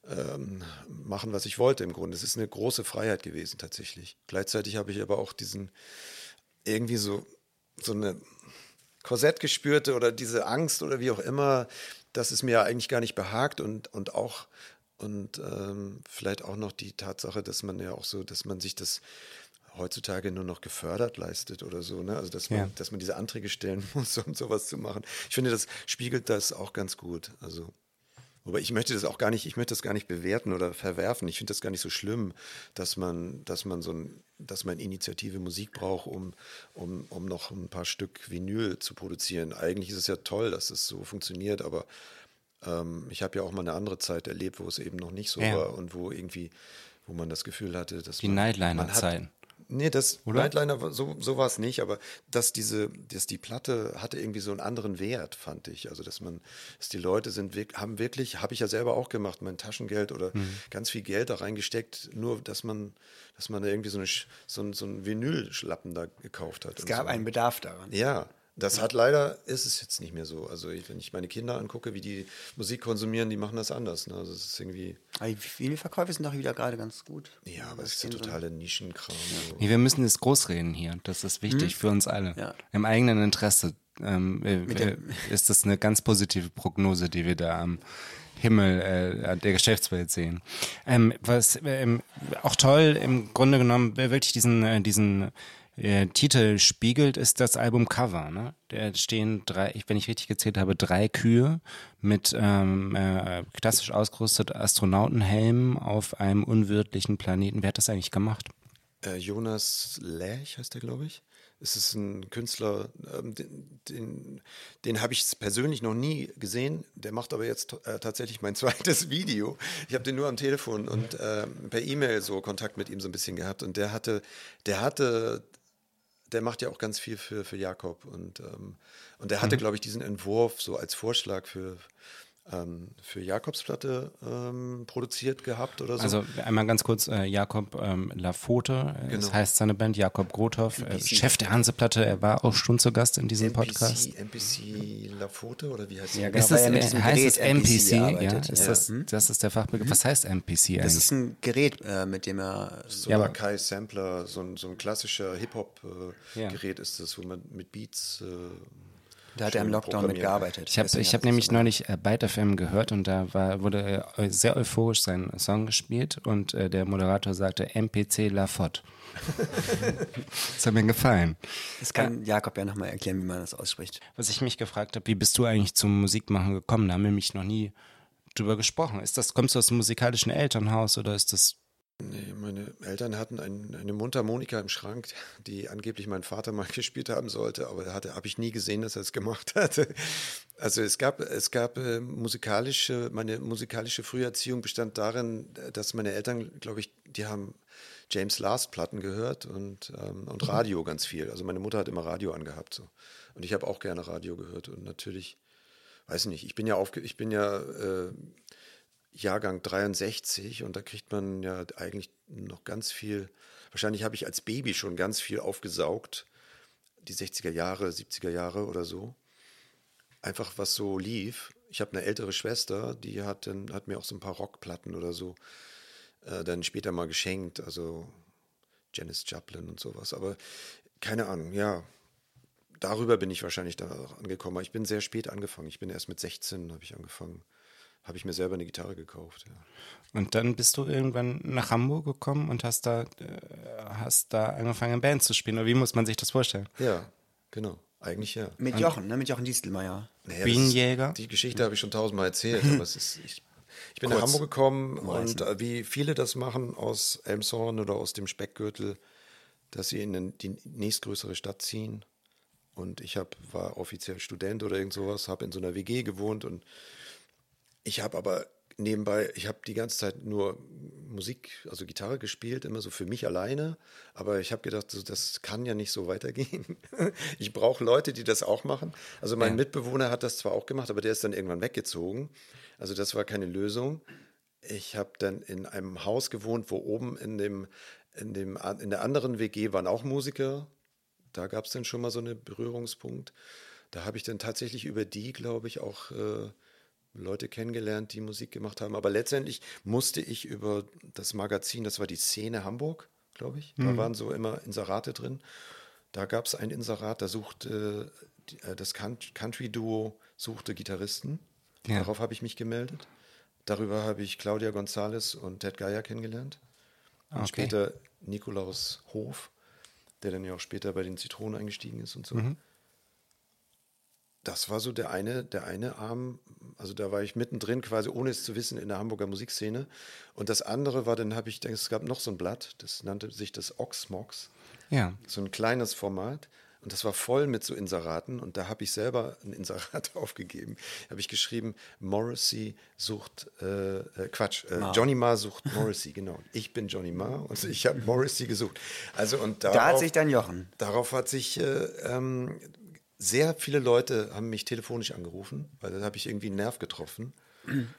ähm, machen, was ich wollte im Grunde. Es ist eine große Freiheit gewesen tatsächlich. Gleichzeitig habe ich aber auch diesen irgendwie so, so eine Korsett gespürte oder diese Angst oder wie auch immer, dass es mir eigentlich gar nicht behagt und, und auch und ähm, vielleicht auch noch die Tatsache, dass man ja auch so, dass man sich das heutzutage nur noch gefördert leistet oder so, ne? Also dass man, ja. dass man diese Anträge stellen muss, um sowas zu machen. Ich finde, das spiegelt das auch ganz gut. Also aber ich möchte das auch gar nicht, ich möchte das gar nicht bewerten oder verwerfen. Ich finde das gar nicht so schlimm, dass man, dass man so ein, dass man Initiative Musik braucht, um, um, um noch ein paar Stück Vinyl zu produzieren. Eigentlich ist es ja toll, dass es so funktioniert, aber ähm, ich habe ja auch mal eine andere Zeit erlebt, wo es eben noch nicht so ja. war und wo irgendwie, wo man das Gefühl hatte, dass die Nightliner-Zeiten. Nee, das Oder? Nightliner, war- so, so war es nicht, aber dass diese, dass die Platte hatte irgendwie so einen anderen Wert, fand ich. Also, dass man, dass die Leute sind, haben wirklich, habe ich ja selber auch gemacht, mein Taschengeld oder Mhm. ganz viel Geld da reingesteckt, nur dass man, dass man da irgendwie so, eine, Sch- so, ein- so einen Vinylschlappen da gekauft hat. Es gab so. einen Bedarf daran. Ja, das hat leider, ist es jetzt nicht mehr so. Also, ich, wenn ich meine Kinder angucke, wie die Musik konsumieren, die machen das anders. Ne? Also, es ist irgendwie, Aber die Vinylverkäufe sind doch wieder gerade ganz gut. ja, aber es ist so- totale Nischenkram. So. Nee, wir müssen das großreden hier. Das ist wichtig für uns alle. Ja. Im eigenen Interesse ähm, äh, äh, ist das eine ganz positive Prognose, die wir da am Himmel äh, der Geschäftswelt sehen. Ähm, was ähm, auch toll im Grunde genommen wirklich diesen, äh, diesen äh, Titel spiegelt, ist das Albumcover. Ne? Da stehen drei, wenn ich richtig gezählt habe, drei Kühe mit ähm, äh, klassisch ausgerüstet Astronautenhelmen auf einem unwirtlichen Planeten. Wer hat das eigentlich gemacht? Äh, Jonas Lech heißt er, glaube ich. Es ist ein Künstler, ähm, den, den, den habe ich persönlich noch nie gesehen. Der macht aber jetzt äh, tatsächlich mein zweites Video. Ich habe den nur am Telefon und ähm, per E-Mail so Kontakt mit ihm so ein bisschen gehabt. Und der hatte, der hatte, der macht ja auch ganz viel für, für Jakob. Und, ähm, und der hatte, glaube ich, diesen Entwurf so als Vorschlag für, ähm, für Jakobs Platte ähm, produziert gehabt oder so. Also einmal ganz kurz, äh, Jakob ähm, Lafote, äh, das Genau. heißt seine Band, Jakob Grothoff, äh, Chef der Hanseplatte, er war auch schon zu Gast in diesem Podcast. NPC, NPC Lafote oder wie heißt Ja, die? genau. Ist das, er mit äh, heißt es? NPC ja, ist Ja. Das, das ist der Fachbegriff. Was heißt Das eigentlich? ist ein Gerät, äh, mit dem er So Ja, ein aber- Kai Sampler, so ein, so ein klassischer Ja. Hip-Hop-Gerät ist das, wo man mit Beats. Da hat er im Lockdown mitgearbeitet. Ich habe ich hab nämlich gemacht. neulich äh, Byte FM gehört und da war, wurde äh, sehr euphorisch sein Song gespielt und äh, der Moderator sagte MPC Lafott. das hat mir gefallen. Das kann Jakob ja nochmal erklären, wie man das ausspricht. Was ich mich gefragt habe, wie bist du eigentlich zum Musikmachen gekommen? Da haben wir mich noch nie drüber gesprochen. Ist das, kommst du aus einem musikalischen Elternhaus oder ist das Nee, meine Eltern hatten ein, eine Mundharmonika im Schrank, die angeblich mein Vater mal gespielt haben sollte, aber da habe ich nie gesehen, dass er es gemacht hatte. Also es gab es gab äh, musikalische meine musikalische Früherziehung bestand darin, dass meine Eltern, glaube ich, die haben James Last Platten gehört und ähm, und Radio ganz viel. Also meine Mutter hat immer Radio angehabt so und ich habe auch gerne Radio gehört und natürlich weiß nicht, ich bin ja aufge ich bin ja äh, Jahrgang 63 und da kriegt man ja eigentlich noch ganz viel, wahrscheinlich habe ich als Baby schon ganz viel aufgesaugt, die 60er Jahre, 70er Jahre oder so. Einfach was so lief. Ich habe eine ältere Schwester, die hat, dann, hat mir auch so ein paar Rockplatten oder so äh, dann später mal geschenkt, also Janis Joplin und sowas. Aber keine Ahnung, ja, darüber bin ich wahrscheinlich da angekommen. Aber Ich bin sehr spät angefangen. Ich bin erst mit 16 habe ich angefangen. Habe ich mir selber eine Gitarre gekauft. Ja. Und dann bist du irgendwann nach Hamburg gekommen und hast da, äh, hast da angefangen, Band zu spielen. Oder wie muss man sich das vorstellen? Ja, genau. Eigentlich ja. Mit Jochen, ne? Mit Jochen Distelmeier. Naja, Bienenjäger? Ist, die Geschichte habe ich schon tausendmal erzählt, aber es ist. Ich, ich bin nach Kurz Hamburg gekommen und äh, wie viele das machen aus Elmshorn oder aus dem Speckgürtel, dass sie in den- die nächstgrößere Stadt ziehen. Und ich hab, war offiziell Student oder irgend sowas, habe in so einer WG gewohnt und ich habe aber nebenbei, ich habe die ganze Zeit nur Musik, also Gitarre gespielt, immer so für mich alleine. Aber ich habe gedacht, so, das kann ja nicht so weitergehen. Ich brauche Leute, die das auch machen. Also mein Mitbewohner hat das zwar auch gemacht, aber der ist dann irgendwann weggezogen. Also das war keine Lösung. Ich habe dann in einem Haus gewohnt, wo oben in dem, in dem in der anderen WG waren auch Musiker. Da gab es dann schon mal so einen Berührungspunkt. Da habe ich dann tatsächlich über die, glaube ich, auch äh, Leute kennengelernt, die Musik gemacht haben. Aber letztendlich musste ich über das Magazin, das war die Szene Hamburg, glaube ich. Da waren so immer Inserate drin. Da gab es ein Inserat, da suchte die- äh, das Coun- Country-Duo suchte Gitarristen. Ja. Darauf habe ich mich gemeldet. Darüber habe ich Claudia González und Ted Geier kennengelernt. Und Okay. später Nikolaus Hof, der dann ja auch später bei den Zitronen eingestiegen ist und so. Das war so der eine, der eine Arm, also da war ich mittendrin, quasi ohne es zu wissen, in der Hamburger Musikszene. Und das andere war, dann habe ich, es gab noch so ein Blatt, das nannte sich das Oxmox Ja. so ein kleines Format. Und das war voll mit so Inseraten. Und da habe ich selber ein Inserat aufgegeben. Da habe ich geschrieben, Morrissey sucht, äh, äh, Quatsch, äh, Johnny Marr sucht Morrissey, genau. Ich bin Johnny Marr und ich habe Morrissey gesucht. Also und darauf, Da hat sich dann Jochen. Darauf hat sich äh, ähm, sehr viele Leute haben mich telefonisch angerufen, weil da habe ich irgendwie einen Nerv getroffen.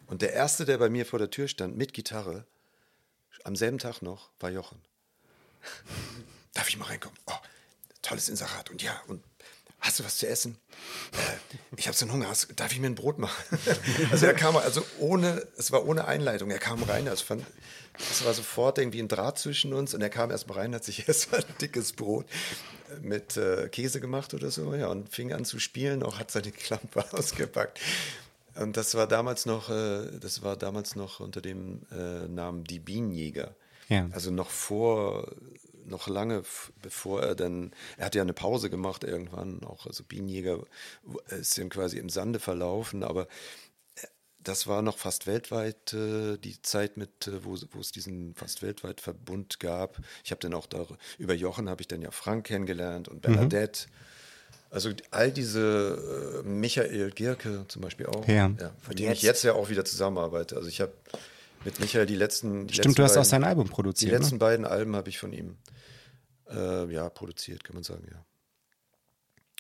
Und der erste, der bei mir vor der Tür stand mit Gitarre, am selben Tag noch, war Jochen. Darf ich mal reinkommen? Oh, tolles Inserat. Und ja, und hast du was zu essen? Äh, ich habe so einen Hunger. Hast, darf ich mir ein Brot machen? also er kam, also ohne, es war ohne Einleitung. Er kam rein, also fand, es war sofort irgendwie ein Draht zwischen uns und er kam erst mal rein, hat sich erst mal ein dickes Brot mit äh, Käse gemacht oder so, ja, und fing an zu spielen, auch hat seine Klampe ausgepackt. Und das war damals noch, äh, das war damals noch unter dem äh, Namen Die Bienenjäger. Ja. Also noch vor, noch lange bevor er dann, er hat ja eine Pause gemacht irgendwann, auch also Bienenjäger ist dann quasi im Sande verlaufen, aber äh, das war noch fast weltweit äh, die Zeit mit, äh, wo, wo es diesen fast weltweit Verbund gab. Ich habe dann auch da, über Jochen habe ich dann ja Frank kennengelernt und Bernadette. Also all diese äh, Michael Gierke zum Beispiel auch, Ja. mit dem ich jetzt ja auch wieder zusammenarbeite. Also ich habe mit Michael die letzten. Die Stimmt, letzten du hast auch beiden- sein Album Die produziert. Ne? letzten beiden Alben habe ich von ihm äh, ja produziert, kann man sagen, ja.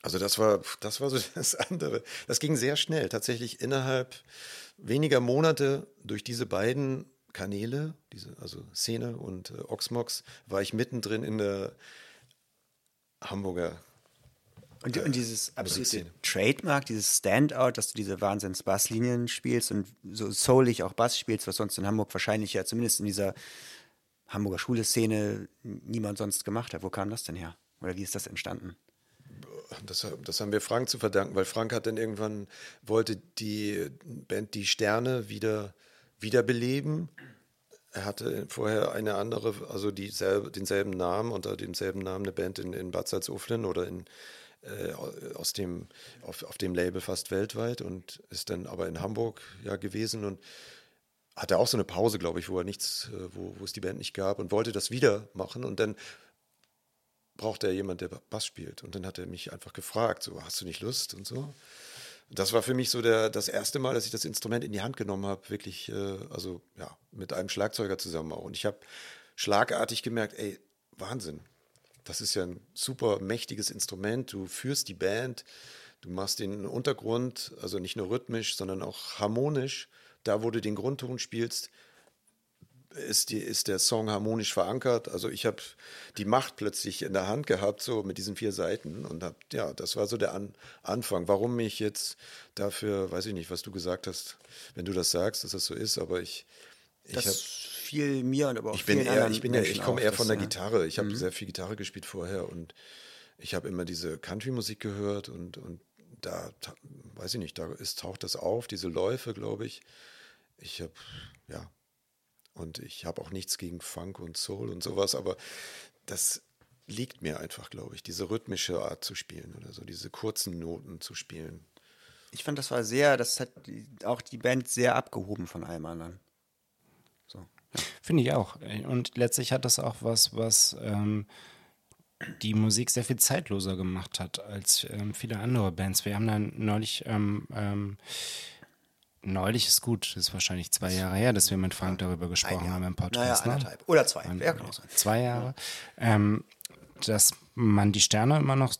Also das war, das war so das andere. Das ging sehr schnell. Tatsächlich innerhalb weniger Monate durch diese beiden Kanäle, diese, also Szene und äh, Oxmox, war ich mittendrin in der Hamburger Und, und dieses absolute Musikszene. Trademark, dieses Standout, dass du diese Wahnsinns-Basslinien spielst und so soulig auch Bass spielst, was sonst in Hamburg wahrscheinlich ja zumindest in dieser Hamburger Schule-Szene niemand sonst gemacht hat. Wo kam das denn her? Oder wie ist das entstanden? Das, das haben wir Frank zu verdanken, weil Frank hat dann irgendwann, wollte die Band Die Sterne wieder wiederbeleben. Er hatte vorher eine andere, also dieselbe, denselben Namen, unter demselben Namen eine Band in, in Bad Salzuflen oder in, äh, aus dem, auf, auf dem Label fast weltweit und ist dann aber in Hamburg ja gewesen und hatte auch so eine Pause, glaube ich, wo er nichts, äh, wo, wo es die Band nicht gab und wollte das wieder machen und dann brauchte er jemand, der Bass spielt. Und dann hat er mich einfach gefragt, so, hast du nicht Lust und so. Das war für mich so der, das erste Mal, dass ich das Instrument in die Hand genommen habe, wirklich, äh, also ja, mit einem Schlagzeuger zusammen auch. Und ich habe schlagartig gemerkt, ey, Wahnsinn. Das ist ja ein super mächtiges Instrument. Du führst die Band, du machst den Untergrund, also nicht nur rhythmisch, sondern auch harmonisch. Da, wo du den Grundton spielst, ist, die, ist der Song harmonisch verankert. Also ich habe die Macht plötzlich in der Hand gehabt, so mit diesen vier Seiten. Und hab, ja, das war so der An Anfang. Warum ich jetzt dafür, weiß ich nicht, was du gesagt hast, wenn du das sagst, dass das so ist, aber ich, ich Das habe fiel mir und aber auch ich bin eher, ich bin ja, ich komme eher von der äh, Gitarre. Ich habe sehr viel Gitarre gespielt vorher und ich habe immer diese Country-Musik gehört und, und da, weiß ich nicht, da ist, taucht das auf, diese Läufe, glaube ich. Ich habe, ja, und ich habe auch nichts gegen Funk und Soul und sowas, aber das liegt mir einfach, glaube ich, diese rhythmische Art zu spielen oder so, diese kurzen Noten zu spielen. Ich fand, das war sehr, das hat auch die Band sehr abgehoben von allem anderen. So. Finde ich auch. Und letztlich hat das auch was, was ähm, die Musik sehr viel zeitloser gemacht hat als ähm, viele andere Bands. Wir haben dann neulich, ähm, ähm, neulich ist gut, das ist wahrscheinlich zwei Jahre her, dass wir mit Frank darüber gesprochen Jahr. haben im Naja, Podcast. ne? anderthalb. Oder zwei. Ein- Ja, genau. Zwei Jahre. Ähm, dass man die Sterne immer noch,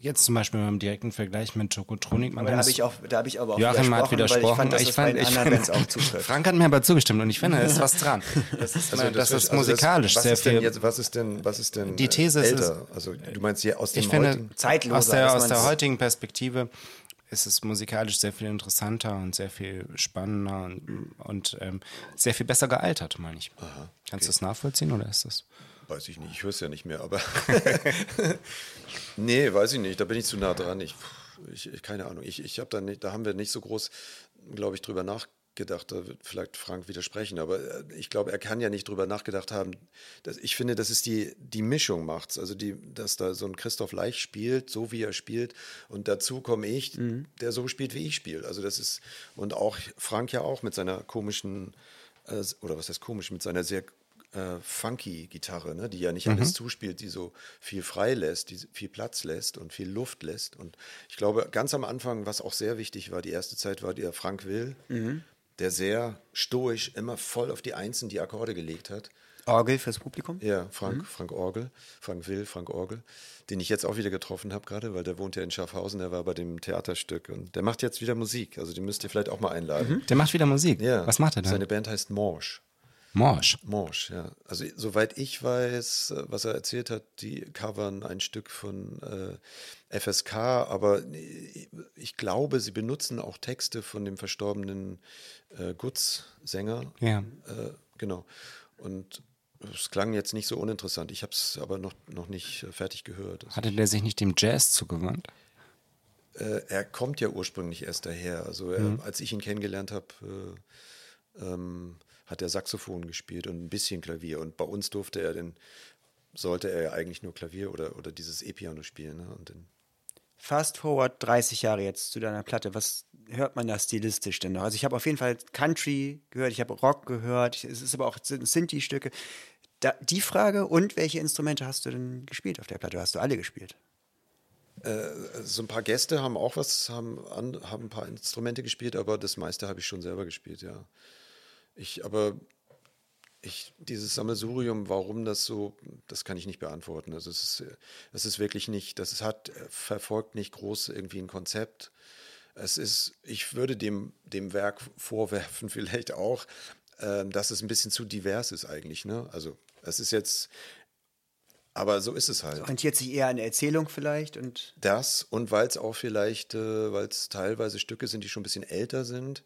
jetzt zum Beispiel im direkten Vergleich mit man Aber da habe ich, auch, da hab ich aber auch Joachim hat widersprochen, ich fand, das anderen Bands auch zutrifft. Frank hat mir aber zugestimmt und ich finde, da ist was dran. Das ist, Also das wird- ist also musikalisch was sehr ist denn viel. Jetzt, was ist denn, was ist denn Die äh, These ist- älter? Also du meinst ja aus dem ich finde, Zeitloser, aus der, aus der heutigen Perspektive ist es musikalisch sehr viel interessanter und sehr viel spannender und, und ähm, sehr viel besser gealtert, meine ich. Kannst du das nachvollziehen oder ist das? Weiß ich nicht, ich höre es ja nicht mehr, aber. nee, weiß ich nicht, da bin ich zu nah dran. Ich, ich, keine Ahnung. Ich, ich habe da nicht, da haben wir nicht so groß, glaube ich, drüber nachgedacht. Da wird vielleicht Frank widersprechen, aber äh, ich glaube, er kann ja nicht drüber nachgedacht haben. Dass, ich finde, das ist die, die Mischung macht's. Also die, dass da so ein Christoph Leich spielt, so wie er spielt, und dazu komme ich, der so spielt, wie ich spiele. Also das ist, und auch Frank ja auch mit seiner komischen, äh, oder was heißt komisch, mit seiner sehr äh, Funky-Gitarre, ne, die ja nicht alles zuspielt, die so viel frei lässt, die viel Platz lässt und viel Luft lässt. Und ich glaube, ganz am Anfang, was auch sehr wichtig war, die erste Zeit war der Frank Will, der sehr stoisch immer voll auf die Einsen die Akkorde gelegt hat. Orgel fürs Publikum? Ja, Frank, Frank Orgel, Frank Will, Frank Orgel, den ich jetzt auch wieder getroffen habe gerade, weil der wohnt ja in Schaffhausen, der war bei dem Theaterstück und der macht jetzt wieder Musik. Also den müsst ihr vielleicht auch mal einladen. Der macht wieder Musik. Ja. Was macht er da? Seine Band heißt Morsch. Morsch. Morsch, ja. Also soweit ich weiß, äh, was er erzählt hat, die covern ein Stück von äh, FSK, aber äh, ich glaube, sie benutzen auch Texte von dem verstorbenen äh, Gutz-Sänger. Ja. Äh, genau. Und es klang jetzt nicht so uninteressant. Ich habe es aber noch, noch nicht äh, fertig gehört. Also, Hatte der sich nicht dem Jazz zugewandt? er kommt ja ursprünglich erst daher. Also er, als ich ihn kennengelernt habe, äh, ähm, hat er Saxophon gespielt und ein bisschen Klavier. Und bei uns durfte er denn, sollte er ja eigentlich nur Klavier oder, oder dieses E-Piano spielen. Ne? Und dann, Fast forward 30 Jahre jetzt zu deiner Platte. Was hört man da stilistisch denn noch? Also ich habe auf jeden Fall Country gehört, ich habe Rock gehört, es ist aber auch sind Sinti-Stücke. Die Frage und welche Instrumente hast du denn gespielt auf der Platte? Hast du alle gespielt? so ein paar Gäste haben auch was, haben, an, haben ein paar Instrumente gespielt, aber das meiste habe ich schon selber gespielt, ja. Ich, aber ich, dieses Sammelsurium, warum das so, das kann ich nicht beantworten. Also es ist, es ist wirklich nicht, das hat, verfolgt nicht groß irgendwie ein Konzept. Es ist, ich würde dem, dem Werk vorwerfen, vielleicht auch, äh, dass es ein bisschen zu divers ist eigentlich. Ne? Also es ist jetzt, aber so ist es halt. Orientiert sich eher an der Erzählung vielleicht und Das und weil es auch vielleicht, äh, weil es teilweise Stücke sind, die schon ein bisschen älter sind.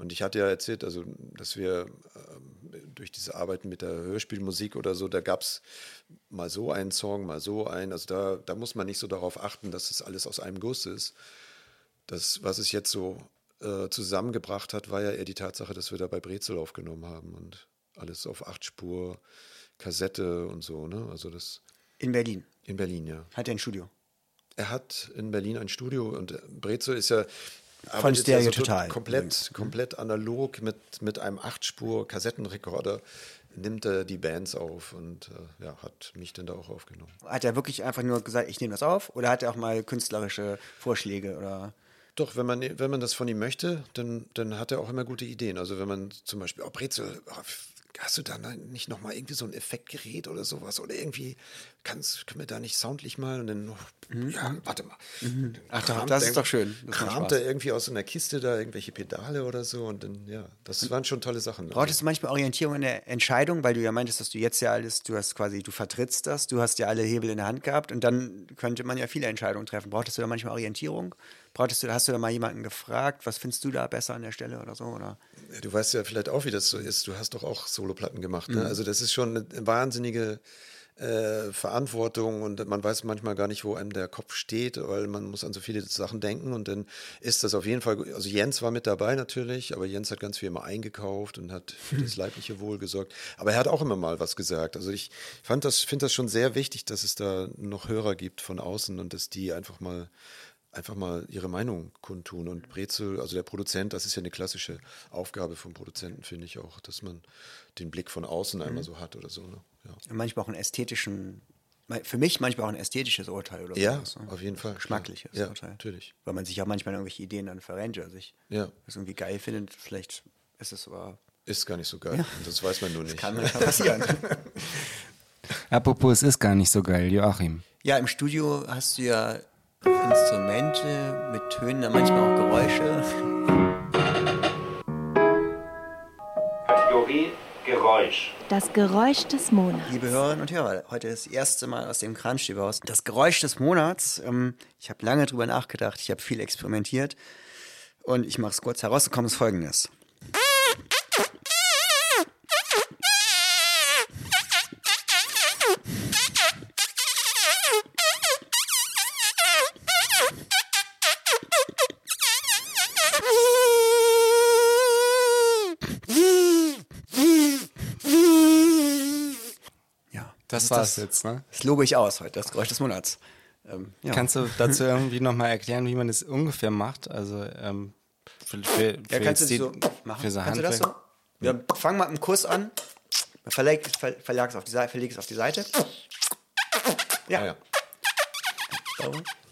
Und ich hatte ja erzählt, also, dass wir ähm, durch diese Arbeiten mit der Hörspielmusik oder so, da gab es mal so einen Song, mal so einen. Also da, da muss man nicht so darauf achten, dass es alles aus einem Guss ist. Das, was es jetzt so äh, zusammengebracht hat, war ja eher die Tatsache, dass wir da bei Brezel aufgenommen haben und alles auf acht Spur, Kassette und so. Ne? Also das in Berlin. in Berlin, ja. Hat er ein Studio? Er hat in Berlin ein Studio und Brezel ist ja Von Stereo ja so Total. komplett, komplett analog mit, mit einem Achtspur-Kassettenrekorder nimmt er die Bands auf und äh, ja, hat mich dann da auch aufgenommen. Hat er wirklich einfach nur gesagt, ich nehme das auf? Oder hat er auch mal künstlerische Vorschläge oder Doch, wenn man, wenn man das von ihm möchte, dann, dann hat er auch immer gute Ideen. Also wenn man zum Beispiel, oh Brezel, oh, hast du da nicht nochmal irgendwie so ein Effektgerät oder sowas? Oder irgendwie, kannst, können wir da nicht soundlich mal? Und dann, oh, ja, warte mal. Mhm. Ach, doch, das ist doch schön. Das Kramt er irgendwie aus so einer Kiste da irgendwelche Pedale oder so und dann, ja, das waren schon tolle Sachen. Brauchtest du manchmal Orientierung in der Entscheidung, weil du ja meintest, dass du jetzt ja alles, du hast quasi, du vertrittst das, du hast ja alle Hebel in der Hand gehabt und dann könnte man ja viele Entscheidungen treffen. Brauchtest du da manchmal Orientierung? Brauchtest du, hast du da mal jemanden gefragt, was findest du da besser an der Stelle oder so? Oder? Du weißt ja vielleicht auch, wie das so ist. Du hast doch auch Soloplatten gemacht. Ne? Also das ist schon eine wahnsinnige äh, Verantwortung und man weiß manchmal gar nicht, wo einem der Kopf steht, weil man muss an so viele Sachen denken und dann ist das auf jeden Fall, also Jens war mit dabei natürlich, aber Jens hat ganz viel immer eingekauft und hat für das leibliche Wohl gesorgt. Aber er hat auch immer mal was gesagt. Also ich fand das, finde das schon sehr wichtig, dass es da noch Hörer gibt von außen und dass die einfach mal einfach mal ihre Meinung kundtun. Und Brezel, also der Produzent, das ist ja eine klassische Aufgabe vom Produzenten, finde ich auch, dass man den Blick von außen einmal so hat oder so. Ne? Ja. Manchmal auch einen ästhetischen, für mich manchmal auch ein ästhetisches Urteil oder Ja, sowas, ne? auf jeden Fall. Geschmackliches Ja, Urteil. natürlich. Weil man sich auch manchmal irgendwelche Ideen dann verrennt oder sich Ja. das irgendwie geil findet. Vielleicht ist es aber, Ist gar nicht so geil. Und Das weiß man nur nicht. kann manchmal passieren. Apropos, es ist gar nicht so geil, Joachim. ja, im Studio hast du ja Instrumente mit Tönen, dann manchmal auch Geräusche. Kategorie Geräusch. Das Geräusch des Monats. Liebe Hörerinnen und Hörer, heute das erste Mal aus dem Kranstieberhaus. Das Geräusch des Monats. Ähm, ich habe lange drüber nachgedacht, ich habe viel experimentiert und ich mache es kurz. Herausgekommen ist folgendes. Ja, Das war's das. jetzt, ne? Das lobe ich aus heute, das Geräusch des Monats. Ähm, ja. Kannst du dazu irgendwie nochmal erklären, wie man das ungefähr macht? Also, ähm, für, für, ja, für kannst du das so machen? Für so kannst du das so? Handwerk- Wir fangen mal mit einem Kuss an. Verleg, ver, verlag es auf die Seite, verleg es auf die Seite. Ja. Ah, ja.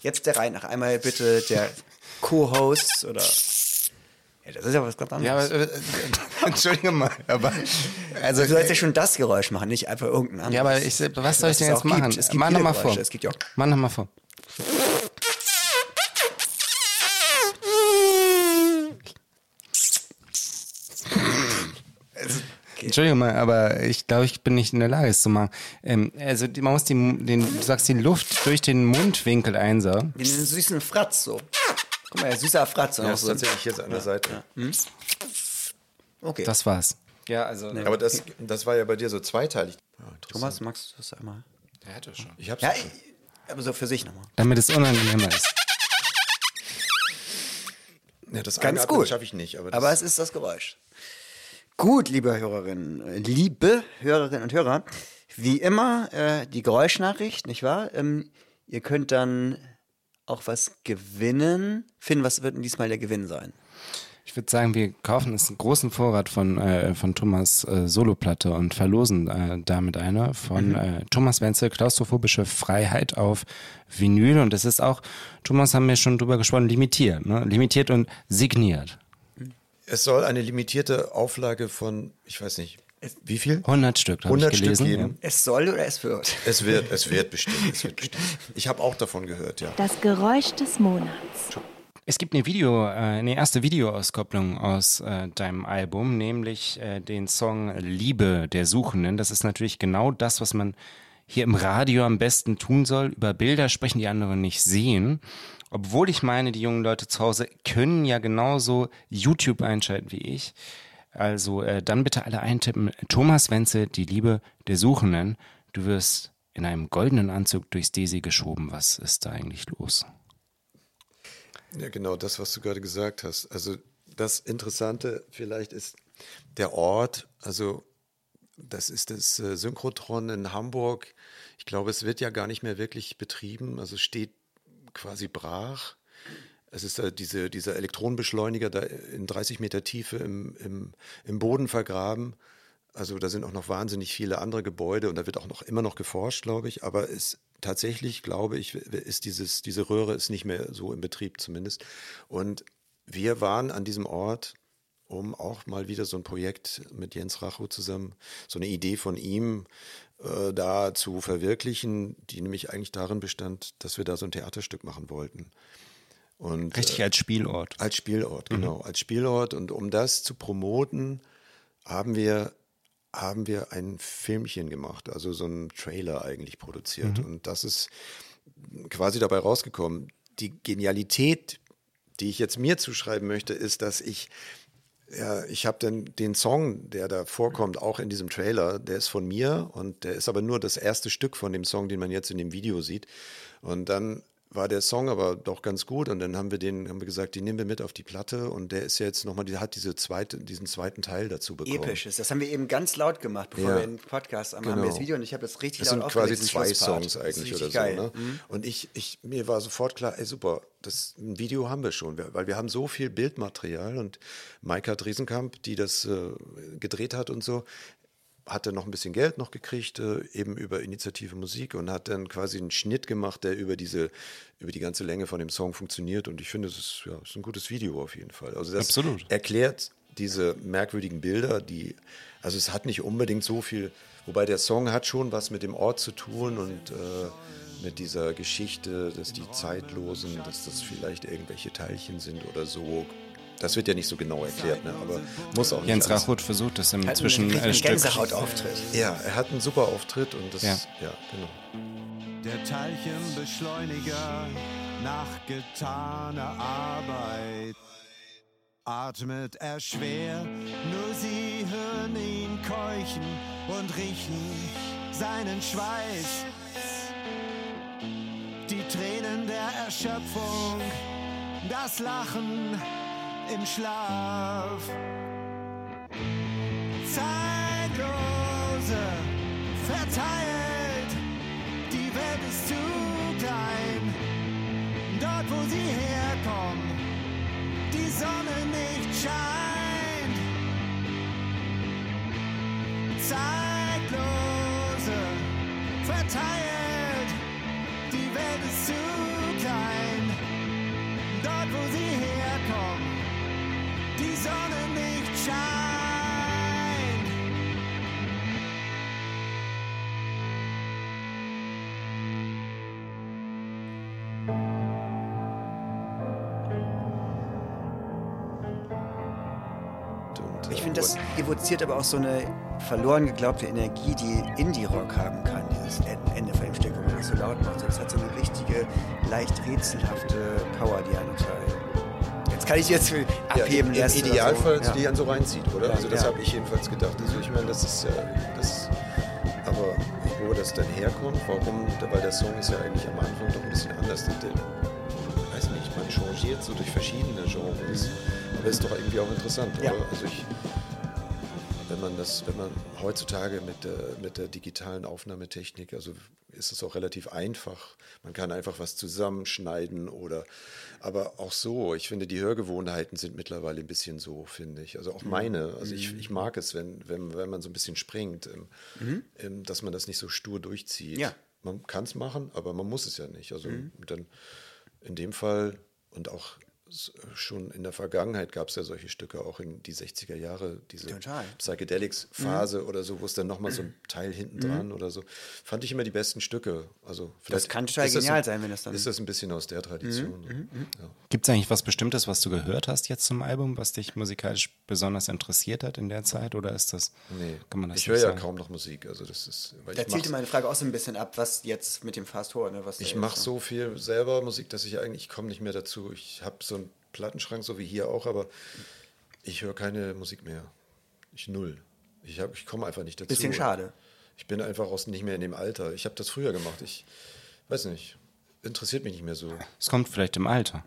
Jetzt der Reihe nach. Einmal bitte der Co-Host oder. Ja, das ist ja was ganz Ja, aber, anderes. äh, Entschuldige mal, aber also du sollst ja schon das Geräusch machen, nicht einfach irgendein anderes. ja, aber ich, was soll ich denn jetzt machen? Gibt. Es gibt Mach viele noch mal vor. Es gibt ja auch Mach noch mal vor. Entschuldige mal, aber ich glaube, ich bin nicht in der Lage, es zu machen. Ähm, also man muss die, den, du sagst, die Luft durch den Mundwinkel einsaugen. den süßen Fratz so. Guck mal, süßer Fratz. Ja, auch ist so. tatsächlich jetzt an der Seite. Okay. Das war's. Ja, also. Aber das, das war ja bei dir so zweiteilig. Ja. Thomas, magst du das einmal? Der hatte schon. Ich hab's Ja, schon. ich, aber so für sich nochmal. Damit es unangenehmer ist. Ja, das Ganz Einatmen gut. schaffe ich nicht. Aber, das, Aber es ist das Geräusch. Gut, liebe Hörerinnen, liebe Hörerinnen und Hörer, wie immer äh, die Geräuschnachricht, nicht wahr? Ähm, ihr könnt dann auch was gewinnen. Finn, was wird denn diesmal der Gewinn sein? Ich würde sagen, wir kaufen uns einen großen Vorrat von, äh, von Thomas äh, Soloplatte und verlosen äh, damit eine von äh, Thomas Wenzel, Klaustrophobische Freiheit auf Vinyl. Und das ist auch, Thomas haben wir schon drüber gesprochen, limitiert. Ne? Limitiert und signiert. es soll eine limitierte Auflage von, ich weiß nicht, wie viel? 100 Stück, habe ich 100 Stück gelesen. geben. Es soll oder es wird? Es wird, es wird bestimmt. Es wird bestimmt. Ich habe auch davon gehört, ja. Das Geräusch des Monats. Es gibt eine Video, äh, eine erste Videoauskopplung aus äh, deinem Album, nämlich äh, den Song Liebe der Suchenden. Das ist natürlich genau das, was man hier im Radio am besten tun soll. Über Bilder sprechen, die anderen nicht sehen. Obwohl ich meine, die jungen Leute zu Hause können ja genauso YouTube einschalten wie ich. Also äh, dann bitte alle eintippen. Thomas Wenzel, die Liebe der Suchenden. Du wirst in einem goldenen Anzug durchs Desi geschoben. Was ist da eigentlich los? Ja, genau, das, was du gerade gesagt hast. Also das Interessante vielleicht ist der Ort, also das ist das äh, Synchrotron in Hamburg. Ich glaube, es wird ja gar nicht mehr wirklich betrieben, also steht quasi brach. Es ist äh, diese, dieser Elektronenbeschleuniger da in 30 Meter Tiefe im, im, im Boden vergraben. Also da sind auch noch wahnsinnig viele andere Gebäude und da wird auch noch immer noch geforscht, glaube ich. Aber es tatsächlich, glaube ich, ist dieses, diese Röhre ist nicht mehr so im Betrieb zumindest. Und wir waren an diesem Ort, um auch mal wieder so ein Projekt mit Jens Rachow zusammen, so eine Idee von ihm äh, da zu verwirklichen, die nämlich eigentlich darin bestand, dass wir da so ein Theaterstück machen wollten. Und, Richtig als Spielort. als Spielort, genau, als Spielort. Und um das zu promoten, haben wir, haben wir ein Filmchen gemacht, also so einen Trailer eigentlich produziert. Und das ist quasi dabei rausgekommen. Die Genialität, die ich jetzt mir zuschreiben möchte, ist, dass ich ja, ich habe dann den Song, der da vorkommt, auch in diesem Trailer, der ist von mir und der ist aber nur das erste Stück von dem Song, den man jetzt in dem Video sieht. Und dann war der Song aber doch ganz gut und dann haben wir den, haben wir gesagt, den nehmen wir mit auf die Platte und der ist jetzt nochmal, der hat diese zweite, diesen zweiten Teil dazu bekommen. Episches. Das haben wir eben ganz laut gemacht, bevor Ja. wir den Podcast haben, haben Genau. wir das Video und ich habe das richtig Das laut sind quasi aufgelegt, diesen zwei. Songs Das eigentlich oder geil. so. Ne? Und ich, ich, mir war sofort klar, ey super, das ein Video haben wir schon, weil wir haben so viel Bildmaterial und Maika Driesenkamp, die das äh, gedreht hat und so, hat dann noch ein bisschen Geld noch gekriegt, äh, eben über Initiative Musik und hat dann quasi einen Schnitt gemacht, der über diese, über die ganze Länge von dem Song funktioniert. Und ich finde, es ist, ja, ist ein gutes Video auf jeden Fall. Also das Absolut. erklärt diese merkwürdigen Bilder, die, also es hat nicht unbedingt so viel, wobei der Song hat schon was mit dem Ort zu tun und äh, mit dieser Geschichte, dass die Zeitlosen, dass das vielleicht irgendwelche Teilchen sind oder so. Das wird ja nicht so genau erklärt, ne? aber muss auch nicht. Jens Rachow versucht das im Hat einen Zwischenstück. richtigen Gänsehautauftritt. Ja, er hat einen super Auftritt und das, Ja. ja, genau. Der Teilchenbeschleuniger nach getaner Arbeit atmet er schwer, nur sie hören ihn keuchen und riechen seinen Schweiß. Die Tränen der Erschöpfung, das Lachen im Schlaf. Zeitlose verteilt, die Welt ist zu klein. Dort, wo sie herkommen, die Sonne nicht scheint. verteilt. Die Welt ist zu klein. Sonne nicht scheint. Ich finde, das evoziert aber auch so eine verloren geglaubte Energie, die Indie-Rock haben kann, dieses En- Ende von dem Stück, wenn man das so laut macht. Das hat so eine richtige, leicht rätselhafte Power, die einen total. Kann ich jetzt ja, abheben im, lassen. Im oder Idealfall so. die Ja. einen so reinzieht, oder? Ja, also das ja. habe ich jedenfalls gedacht. Also ich meine, das ist ja, das, aber wo das dann herkommt, warum, weil der Song ist ja eigentlich am Anfang doch ein bisschen anders. Der, der, ich weiß nicht, man changiert so durch verschiedene Genres, aber ist doch irgendwie auch interessant, Ja. oder? Also ich, wenn man das, wenn man heutzutage mit der, mit der digitalen Aufnahmetechnik, also ist es auch relativ einfach. Man kann einfach was zusammenschneiden oder, aber auch so. Ich finde, die Hörgewohnheiten sind mittlerweile ein bisschen so, finde ich. Also auch meine. Also ich, ich mag es, wenn, wenn, wenn man so ein bisschen springt, ähm, ähm, dass man das nicht so stur durchzieht. Ja. Man kann es machen, aber man muss es ja nicht. Also dann in dem Fall und auch schon in der Vergangenheit gab es ja solche Stücke, auch in die 60er Jahre, diese Total. Psychedelics-Phase oder so, wo es dann nochmal so ein Teil hinten dran oder so. Fand ich immer die besten Stücke. Also vielleicht kann total das genial ein, sein, wenn das dann- Ist das ein bisschen aus der Tradition. Ja. Gibt es eigentlich was Bestimmtes, was du gehört hast jetzt zum Album, was dich musikalisch besonders interessiert hat in der Zeit? Oder ist das, Nee, kann man das ich höre ja kaum noch Musik. Also das ist, weil Da ich zielte meine Frage auch so ein bisschen ab, was jetzt mit dem Fast Forward, ne, was Ich mache so viel selber Musik, dass ich eigentlich, ich komme nicht mehr dazu. Ich habe so Plattenschrank, so wie hier auch, aber ich höre keine Musik mehr. Ich null. Ich, hab- ich komme einfach nicht dazu. Bisschen schade. Ich bin einfach aus, nicht mehr in dem Alter. Ich habe das früher gemacht. Ich weiß nicht. Interessiert mich nicht mehr so. Es kommt vielleicht im Alter,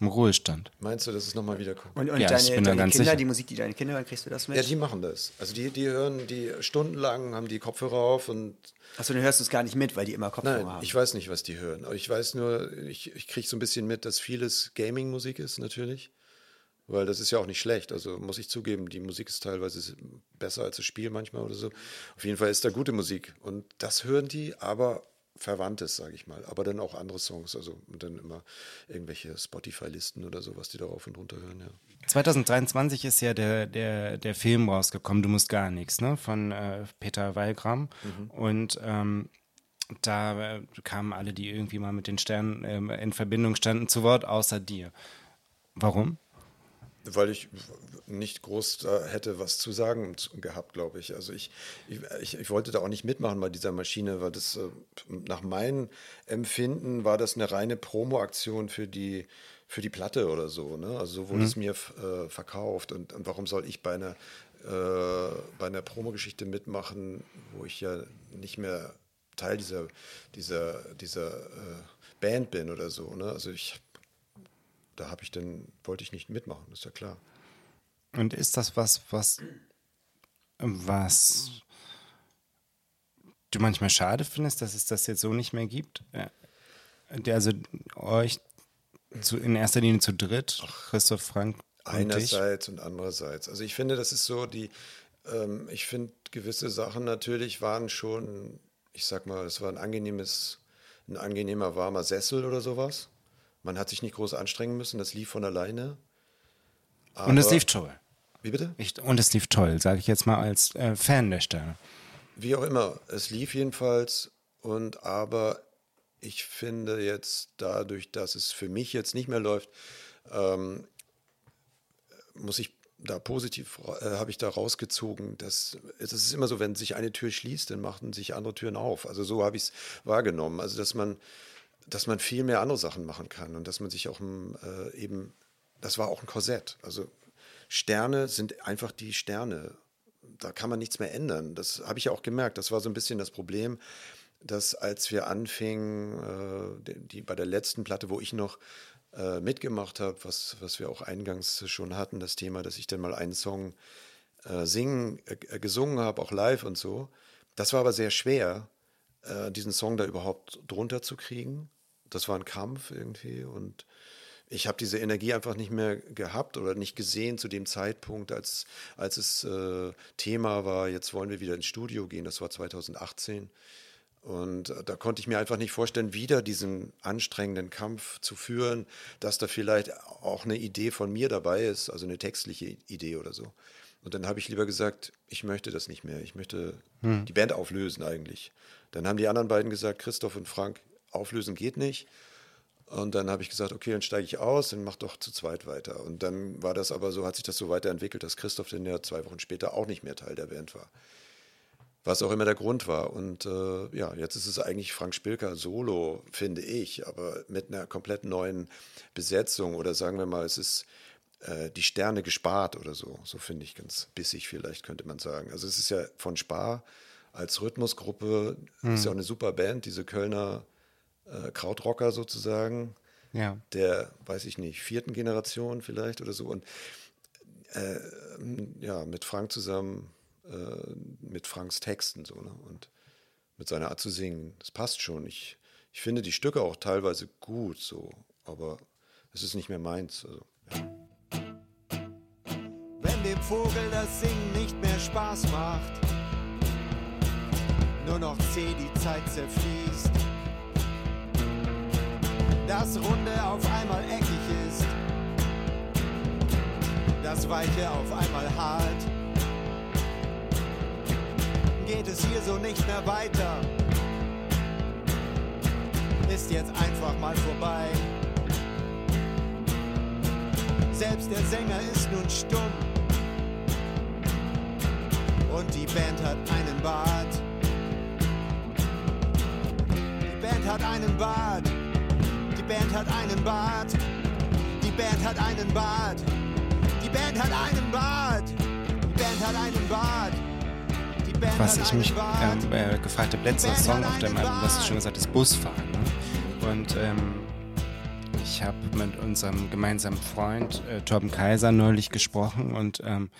im Ruhestand. Meinst du, dass es nochmal wiederkommt? Und, und Ja, ich deine, bin da deine ganz Kinder, sicher. die Musik, die deine Kinder hören, kriegst du das mit? Ja, die machen das. Also die, die hören die stundenlang, haben die Kopfhörer auf und Achso, dann hörst du es gar nicht mit, weil die immer Kopfhörer Nein, haben. ich weiß nicht, was die hören. Aber ich weiß nur, ich, ich kriege so ein bisschen mit, dass vieles Gaming-Musik ist, natürlich. Weil das ist ja auch nicht schlecht. Also muss ich zugeben, die Musik ist teilweise besser als das Spiel manchmal oder so. Auf jeden Fall ist da gute Musik. Und das hören die, aber Verwandtes, sage ich mal. Aber dann auch andere Songs. Also dann immer irgendwelche Spotify-Listen oder so, was die darauf und runter hören, ja. 2023 ist ja der, der, der Film rausgekommen, Du musst gar nichts, ne? Von äh, Peter Weilgram. Und ähm, da äh, kamen alle, die irgendwie mal mit den Sternen ähm, in Verbindung standen, zu Wort, außer dir. Warum? Weil ich nicht groß da hätte was zu sagen gehabt, glaube ich. Also ich, ich, ich, wollte da auch nicht mitmachen bei dieser Maschine, weil das äh, nach meinem Empfinden war das eine reine Promo-Aktion für die, für die Platte oder so. Ne? Also so wurde es mir äh, verkauft. Und, und warum soll ich bei einer, äh, bei einer Promo-Geschichte mitmachen, wo ich ja nicht mehr Teil dieser, dieser, dieser äh, Band bin oder so. Ne? Also ich da habe ich dann, wollte ich nicht mitmachen, ist ja klar. Und ist das was, was, was du manchmal schade findest, dass es das jetzt so nicht mehr gibt? Äh, der- Also euch zu, in erster Linie zu dritt, Christoph Frank und. Einerseits und andererseits. Also ich finde, das ist so die, ähm, ich finde gewisse Sachen natürlich waren schon, ich sag mal, es war ein angenehmes, ein angenehmer warmer Sessel oder sowas. Man hat sich nicht groß anstrengen müssen, das lief von alleine. Und es lief toll. Wie bitte? Ich, und es lief toll, sage ich jetzt mal als äh, Fan der Sterne. Wie auch immer, es lief jedenfalls und aber ich finde jetzt dadurch, dass es für mich jetzt nicht mehr läuft, ähm, muss ich da positiv, äh, habe ich da rausgezogen, dass es ist immer so, wenn sich eine Tür schließt, dann machen sich andere Türen auf. Also so habe ich es wahrgenommen. Also dass man, dass man viel mehr andere Sachen machen kann und dass man sich auch äh, eben, das war auch ein Korsett. Also Sterne sind einfach die Sterne. Da kann man nichts mehr ändern. Das habe ich ja auch gemerkt. Das war so ein bisschen das Problem, dass als wir anfingen, äh, die, bei der letzten Platte, wo ich noch äh, mitgemacht habe, was, was wir auch eingangs schon hatten, das Thema, dass ich dann mal einen Song äh, singen, äh, gesungen habe, auch live und so. Das war aber sehr schwer, äh, diesen Song da überhaupt drunter zu kriegen. Das war ein Kampf irgendwie und ich habe diese Energie einfach nicht mehr gehabt oder nicht gesehen zu dem Zeitpunkt, als, als es äh, Thema war, jetzt wollen wir wieder ins Studio gehen, das war 2018. Und äh, da konnte ich mir einfach nicht vorstellen, wieder diesen anstrengenden Kampf zu führen, dass da vielleicht auch eine Idee von mir dabei ist, also eine textliche Idee oder so. Und dann habe ich lieber gesagt, ich möchte das nicht mehr. Ich möchte Hm. die Band auflösen eigentlich. Dann haben die anderen beiden gesagt, Christoph und Frank, auflösen geht nicht. Und dann habe ich gesagt, okay, dann steige ich aus und mach doch zu zweit weiter. Und dann war das aber so, hat sich das so weiterentwickelt, dass Christoph dann ja zwei Wochen später auch nicht mehr Teil der Band war. Was auch immer der Grund war. Und äh, ja, jetzt ist es eigentlich Frank Spilker solo, finde ich, aber mit einer komplett neuen Besetzung oder sagen wir mal, es ist äh, die Sterne gespart oder so. So finde ich ganz bissig vielleicht, könnte man sagen. Also es ist ja von Spar als Rhythmusgruppe, ist ja auch eine super Band, diese Kölner äh, Krautrocker sozusagen, Ja. der, weiß ich nicht, vierten Generation vielleicht oder so. Und äh, ja, mit Frank zusammen, äh, mit Franks Texten so, ne? Und mit seiner Art zu singen. Das passt schon. Ich, ich finde die Stücke auch teilweise gut so, aber es ist nicht mehr meins. Also, ja. Wenn dem Vogel das Singen nicht mehr Spaß macht, nur noch zäh die Zeit zerfließt. Das Runde auf einmal eckig ist, das Weiche auf einmal hart. Geht es hier so nicht mehr weiter, ist jetzt einfach mal vorbei. Selbst der Sänger ist nun stumm. Und die Band hat einen Bart. Die Band hat einen Bart. Die Band hat einen Bart. Die Band hat einen Bart. Die Band hat einen Bart. Die Band hat einen Bart. Die Band Was hat ich mich ähm, äh, gefragt habe, letzter Song auf dem Album, das ist schon gesagt, ist Busfahren. Ne? Und ähm, ich habe mit unserem gemeinsamen Freund äh, Torben Kaiser neulich gesprochen und ähm,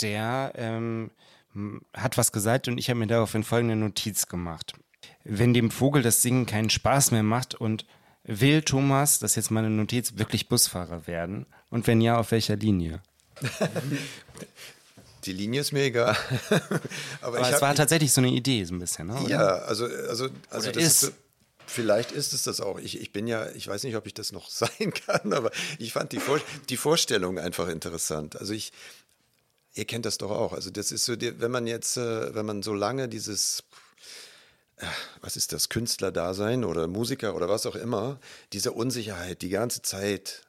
der ähm, hat was gesagt und ich habe mir daraufhin folgende Notiz gemacht. Wenn dem Vogel das Singen keinen Spaß mehr macht und will Thomas, das ist jetzt meine Notiz, wirklich Busfahrer werden? Und wenn ja, auf welcher Linie? Die Linie ist mir egal. aber Aber es war ich- tatsächlich so eine Idee, so ein bisschen, ne? oder? Ja, also, also, also Oder das ist. ist. so, vielleicht ist es das auch. Ich, ich bin ja, ich weiß nicht, ob ich das noch sein kann, aber ich fand die, Vor die Vorstellung einfach interessant. Also ich, ihr kennt das doch auch. Also das ist so, wenn man jetzt, äh, wenn man so lange dieses was ist das, Künstlerdasein oder Musiker oder was auch immer, diese Unsicherheit die ganze Zeit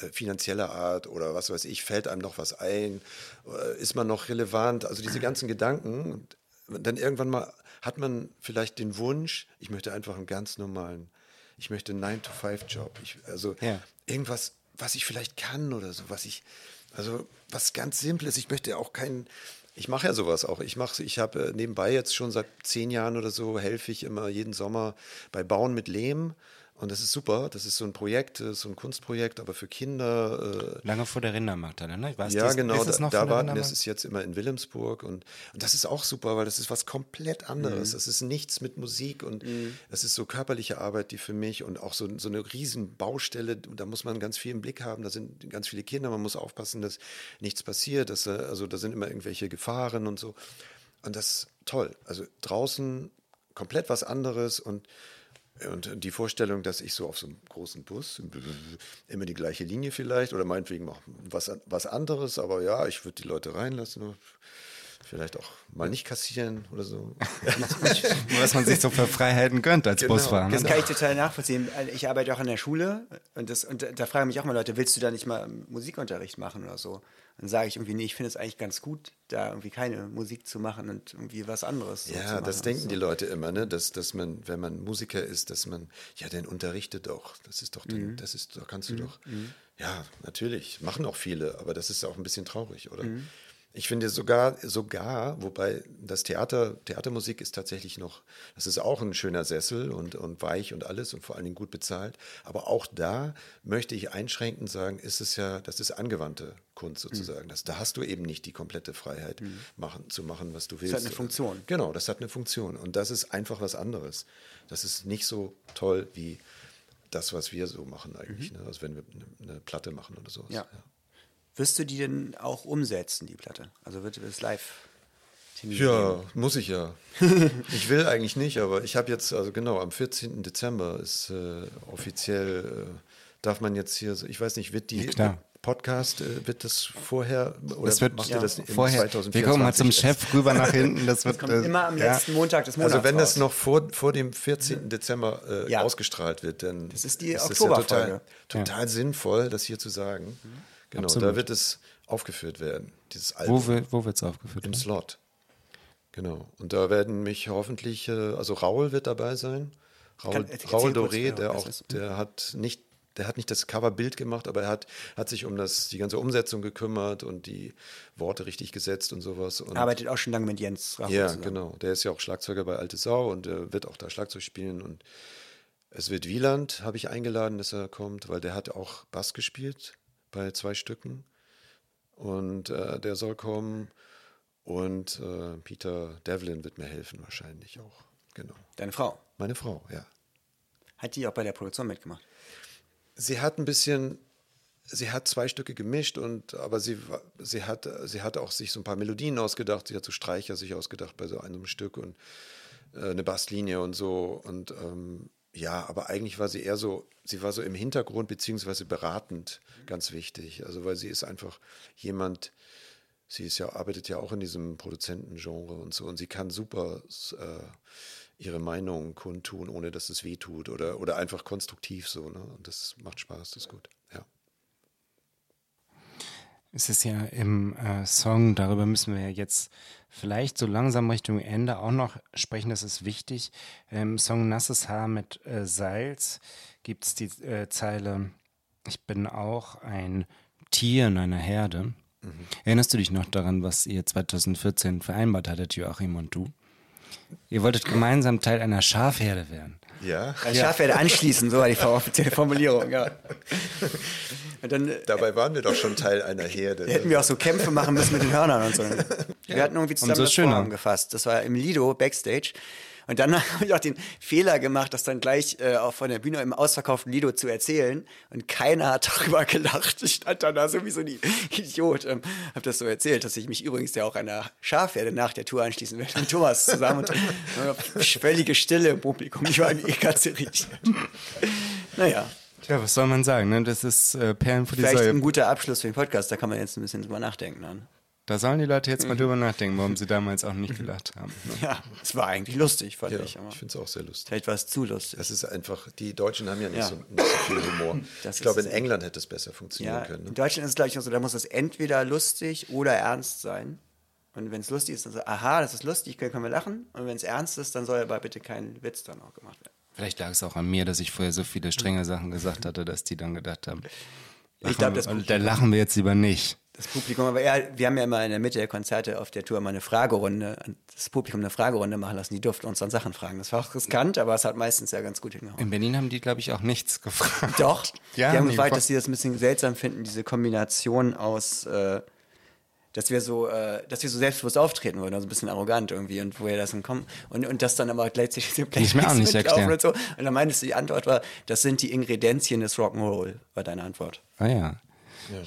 äh, finanzieller Art oder was weiß ich, fällt einem noch was ein, äh, ist man noch relevant, also diese ganzen Gedanken. Dann irgendwann mal hat man vielleicht den Wunsch, ich möchte einfach einen ganz normalen, ich möchte einen 9-to-5-Job, ich, also Ja. irgendwas, was ich vielleicht kann oder so, was ich, also was ganz Simples, ich möchte auch keinen, ich mache ja sowas auch. Ich mache, ich habe äh, nebenbei jetzt schon seit zehn Jahren oder so helfe ich immer jeden Sommer bei Bauen mit Lehm und das ist super. Das ist so ein Projekt, das ist so ein Kunstprojekt, aber für Kinder. Äh, Lange vor der Rindermarkt, ne? War es ja, dies- genau. ist es Da, noch da war, Rindermarkt? das ist jetzt immer in Wilhelmsburg und, und das ist auch super, weil das ist was komplett anderes. Das ist nichts mit Musik und das ist so körperliche Arbeit, die für mich und auch so, so eine riesen Baustelle. Da muss man ganz viel im Blick haben. Da sind ganz viele Kinder. Man muss aufpassen, dass nichts passiert. Dass, äh, also da sind immer irgendwelche Gefahren und so. Und das ist toll. Also draußen komplett was anderes und und die Vorstellung, dass ich so auf so einem großen Bus, immer die gleiche Linie vielleicht, oder meinetwegen auch was, was anderes, aber ja, ich würde die Leute reinlassen, vielleicht auch mal nicht kassieren oder so. Was man sich so für Freiheiten gönnt als Genau, Busfahrer. ne? Das kann ich total nachvollziehen. Ich arbeite auch an der Schule und, das, und da fragen mich auch mal Leute, willst du da nicht mal Musikunterricht machen oder so? Dann sage ich irgendwie, nee, ich finde es eigentlich ganz gut, da irgendwie keine Musik zu machen und irgendwie was anderes. so zu Ja, machen das denken so. die Leute immer, ne? dass, dass man, wenn man Musiker ist, dass man, ja, den unterrichtet doch. Das ist doch, den, das ist, da kannst du doch. Ja, natürlich, machen auch viele, aber das ist auch ein bisschen traurig, oder? Ich finde sogar, sogar, wobei das Theater, Theatermusik ist tatsächlich noch, das ist auch ein schöner Sessel und, und weich und alles und vor allen Dingen gut bezahlt. Aber auch da möchte ich einschränkend sagen, ist es ja, das ist angewandte Kunst sozusagen. Das, da hast du eben nicht die komplette Freiheit, machen, zu machen, was du willst. hat eine Funktion. Genau, das hat eine Funktion. Und das ist einfach was anderes. Das ist nicht so toll wie das, was wir so machen eigentlich. Ne? Also wenn wir eine, eine Platte machen oder sowas. Ja. Wirst du die denn auch umsetzen, die Platte? Also wird es live Ja, muss ich ja. ich will eigentlich nicht, aber ich habe jetzt, also genau, am 14. Dezember ist äh, offiziell, äh, darf man jetzt hier, ich weiß nicht, wird die klar. Podcast, äh, wird das vorher oder Das wird macht ihr das vorher. 2024 Wir kommen mal zum? Chef rüber nach hinten. Das wird Kommt äh, immer am ja. letzten Montag des Monats Also wenn das raus. noch vor, vor dem 14. Dezember äh, Ja. ausgestrahlt wird, dann Das ist die ja Oktoberfolge. total, total sinnvoll, das hier zu sagen. Genau, Absolut. da wird es aufgeführt werden, dieses Album Wo, wi- wo wird es aufgeführt? im Slot. Genau. Und da werden mich hoffentlich, äh, also Raul wird dabei sein. Raul, Kann- Raul Doré, ja, der auch, ist. der hat nicht, der hat nicht das Coverbild gemacht, aber er hat, hat sich um das, die ganze Umsetzung gekümmert und die Worte richtig gesetzt und sowas. Und Arbeitet auch schon lange mit Jens Rachel ja, zusammen. genau. Der ist ja auch Schlagzeuger bei Alte Sau und äh, wird auch da Schlagzeug spielen. Und es wird Wieland, habe ich eingeladen, dass er kommt, weil der hat auch Bass gespielt bei zwei Stücken. Und äh, der soll kommen. Und äh, Peter Devlin wird mir helfen, wahrscheinlich auch. Genau. Deine Frau. Meine Frau, ja. Hat die auch bei der Produktion mitgemacht? Sie hat ein bisschen, sie hat zwei Stücke gemischt und aber sie, sie hat, sie hat auch sich so ein paar Melodien ausgedacht. Sie hat so Streicher sich ausgedacht bei so einem Stück und äh, eine Basslinie und so und ähm, ja, aber eigentlich war sie eher so, sie war so im Hintergrund beziehungsweise beratend ganz wichtig. Also weil sie ist einfach jemand, sie ist ja, arbeitet ja auch in diesem Produzentengenre und so und sie kann super äh, ihre Meinung kundtun, ohne dass es weh tut oder, oder einfach konstruktiv so. Ne? Und das macht Spaß, das ist gut. Es ist ja im äh, Song, darüber müssen wir ja jetzt vielleicht so langsam Richtung Ende auch noch sprechen, das ist wichtig. Im Song Nasses Haar mit äh, Salz gibt es die äh, Zeile, ich bin auch ein Tier in einer Herde. Erinnerst du dich noch daran, was ihr 2014 vereinbart hattet, Joachim und du? Ihr wolltet gemeinsam Teil einer Schafherde werden. Ja. Ein Schafherde anschließen, so war die offizielle Formulierung, ja. Dann äh, Dabei waren wir doch schon Teil einer Herde. hätten wir auch so Kämpfe machen müssen mit den Hörnern und so. Wir hatten irgendwie zusammen Umso das. Vorhaben gefasst. Das war im Lido Backstage. Und dann habe ich auch den Fehler gemacht, das dann gleich äh, auch von der Bühne im ausverkauften Lido zu erzählen. Und keiner hat darüber gelacht. Ich stand dann da so wie so ein Idiot. Ähm, habe das so erzählt, dass ich mich übrigens ja auch einer Schafherde nach der Tour anschließen werde mit Thomas zusammen. Und äh, völlige Stille im Publikum. Ich war irgendwie ganz irritiert. Naja, Ja, was soll man sagen? Ne? Das ist äh, Perlen für die vielleicht Säue. ein guter Abschluss für den Podcast. Da kann man jetzt ein bisschen drüber nachdenken. Dann. Da sollen die Leute jetzt mal drüber nachdenken, warum sie damals auch nicht gelacht haben. Ne? Ja, es war eigentlich lustig, fand Ja, ich. Aber ich finde es auch sehr lustig. vielleicht war es zu lustig. Das ist einfach, die Deutschen haben ja nicht, Ja. So, nicht so viel Humor. Das ich glaube, in. England hätte es besser funktionieren Ja, können. in Ne? Deutschland ist es, glaube ich, auch so, da muss es entweder lustig oder ernst sein. Und wenn es lustig ist, dann so, aha, das ist lustig, können, können wir lachen. Und wenn es ernst ist, dann soll aber bitte kein Witz dann auch gemacht werden. Vielleicht lag es auch an mir, dass ich vorher so viele strenge Sachen gesagt hatte, dass die dann gedacht haben. Ich glaube, das, Und da lachen wir jetzt lieber nicht. das Publikum, aber ja, wir haben ja immer in der Mitte der Konzerte auf der Tour immer eine Fragerunde, das Publikum eine Fragerunde machen lassen, die durften uns dann Sachen fragen. Das war auch riskant, aber es hat meistens ja ganz gut hingehauen. In Berlin haben die, glaube ich, auch nichts gefragt. Doch, Ja, die haben gefragt, dass sie das ein bisschen seltsam finden, diese Kombination aus, äh, dass wir so, äh, dass wir so selbstbewusst auftreten wollen, also ein bisschen arrogant irgendwie und woher das dann kommt und, und das dann aber gleichzeitig so ich mir auch nicht erklären. und so. Und dann meintest du, die Antwort war, das sind die Ingredienzien des Rock'n'Roll, war deine Antwort. Ah ja.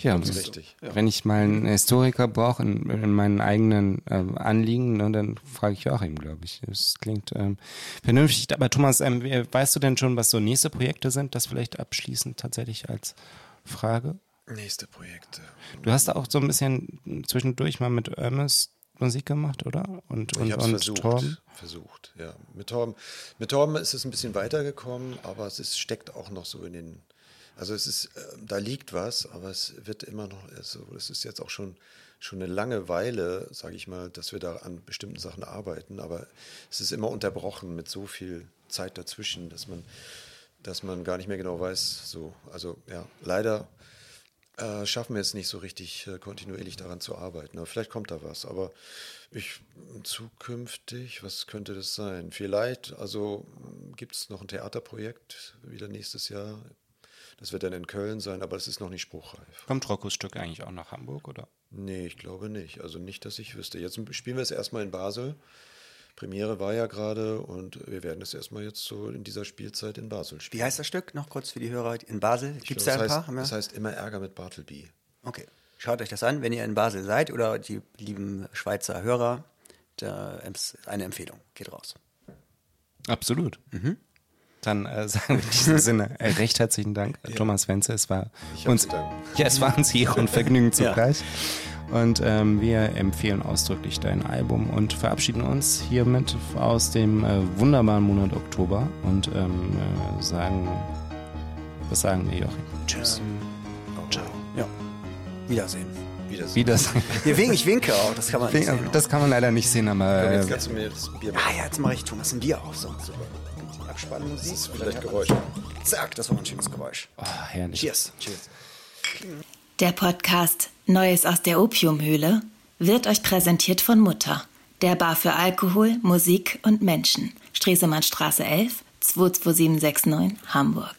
Ja, ganz das- richtig. Wenn ich mal einen Historiker brauche in, in meinen eigenen ähm, Anliegen, ne, dann frage ich Joachim, glaube ich. Das klingt ähm, vernünftig. Aber Thomas, ähm, wie- weißt du denn schon, was so nächste Projekte sind? Das vielleicht abschließend tatsächlich als Frage. Nächste Projekte. Du hast auch so ein bisschen zwischendurch mal mit Irmes Musik gemacht, oder? Und, und, ich habe es und versucht. Torben? Versucht, ja. Mit Torben, mit Torben ist es ein bisschen weitergekommen, aber es ist, steckt auch noch so in den. Also es ist, äh, da liegt was, aber es wird immer noch, also es ist jetzt auch schon, schon eine lange Weile, sage ich mal, dass wir da an bestimmten Sachen arbeiten, aber es ist immer unterbrochen mit so viel Zeit dazwischen, dass man, dass man gar nicht mehr genau weiß. So, also ja, leider äh, schaffen wir es nicht so richtig äh, kontinuierlich daran zu arbeiten. Aber vielleicht kommt da was. Aber ich zukünftig, was könnte das sein? Vielleicht, also gibt es noch ein Theaterprojekt wieder nächstes Jahr. Das wird dann in Köln sein, aber es ist noch nicht spruchreif. Kommt Roccos Stück eigentlich auch nach Hamburg, oder? Nee, ich glaube nicht. Also nicht, dass ich wüsste. Jetzt spielen wir es erstmal in Basel. Premiere war ja gerade und wir werden es erstmal jetzt so in dieser Spielzeit in Basel spielen. Wie heißt das Stück? Noch kurz für die Hörer in Basel. Gibt es da ein das paar? heißt, Haben wir? Das heißt immer Ärger mit Bartleby. Okay. Schaut euch das an, wenn ihr in Basel seid oder die lieben Schweizer Hörer, da, eine Empfehlung. Geht raus. Absolut. Dann äh, sagen wir in diesem Sinne äh, recht herzlichen Dank, Thomas Wenzel. Es war uns, ja, es war uns Ehre und Vergnügen zugleich. Und ähm, wir empfehlen ausdrücklich dein Album und verabschieden uns hiermit aus dem äh, wunderbaren Monat Oktober und ähm, äh, sagen, was sagen wir, Joachim? Tschüss. Ciao. Ja. Wiedersehen. Wiedersehen. Wie das, Hier wink, ich winke auch, das kann man nicht sehen. das kann man leider nicht sehen, aber Komm, jetzt äh, kannst du mir das Bier Ah machen. ja, jetzt mache ich Thomas in dir auch so. Super. Die Abspannmusik. Das ist vielleicht Geräusch. Zack, das war ein schönes Geräusch. oh, herrlich. Cheers. Cheers. Der Podcast Neues aus der Opiumhöhle wird euch präsentiert von Mutter, der Bar für Alkohol, Musik und Menschen. Stresemannstraße 11 22769 Hamburg.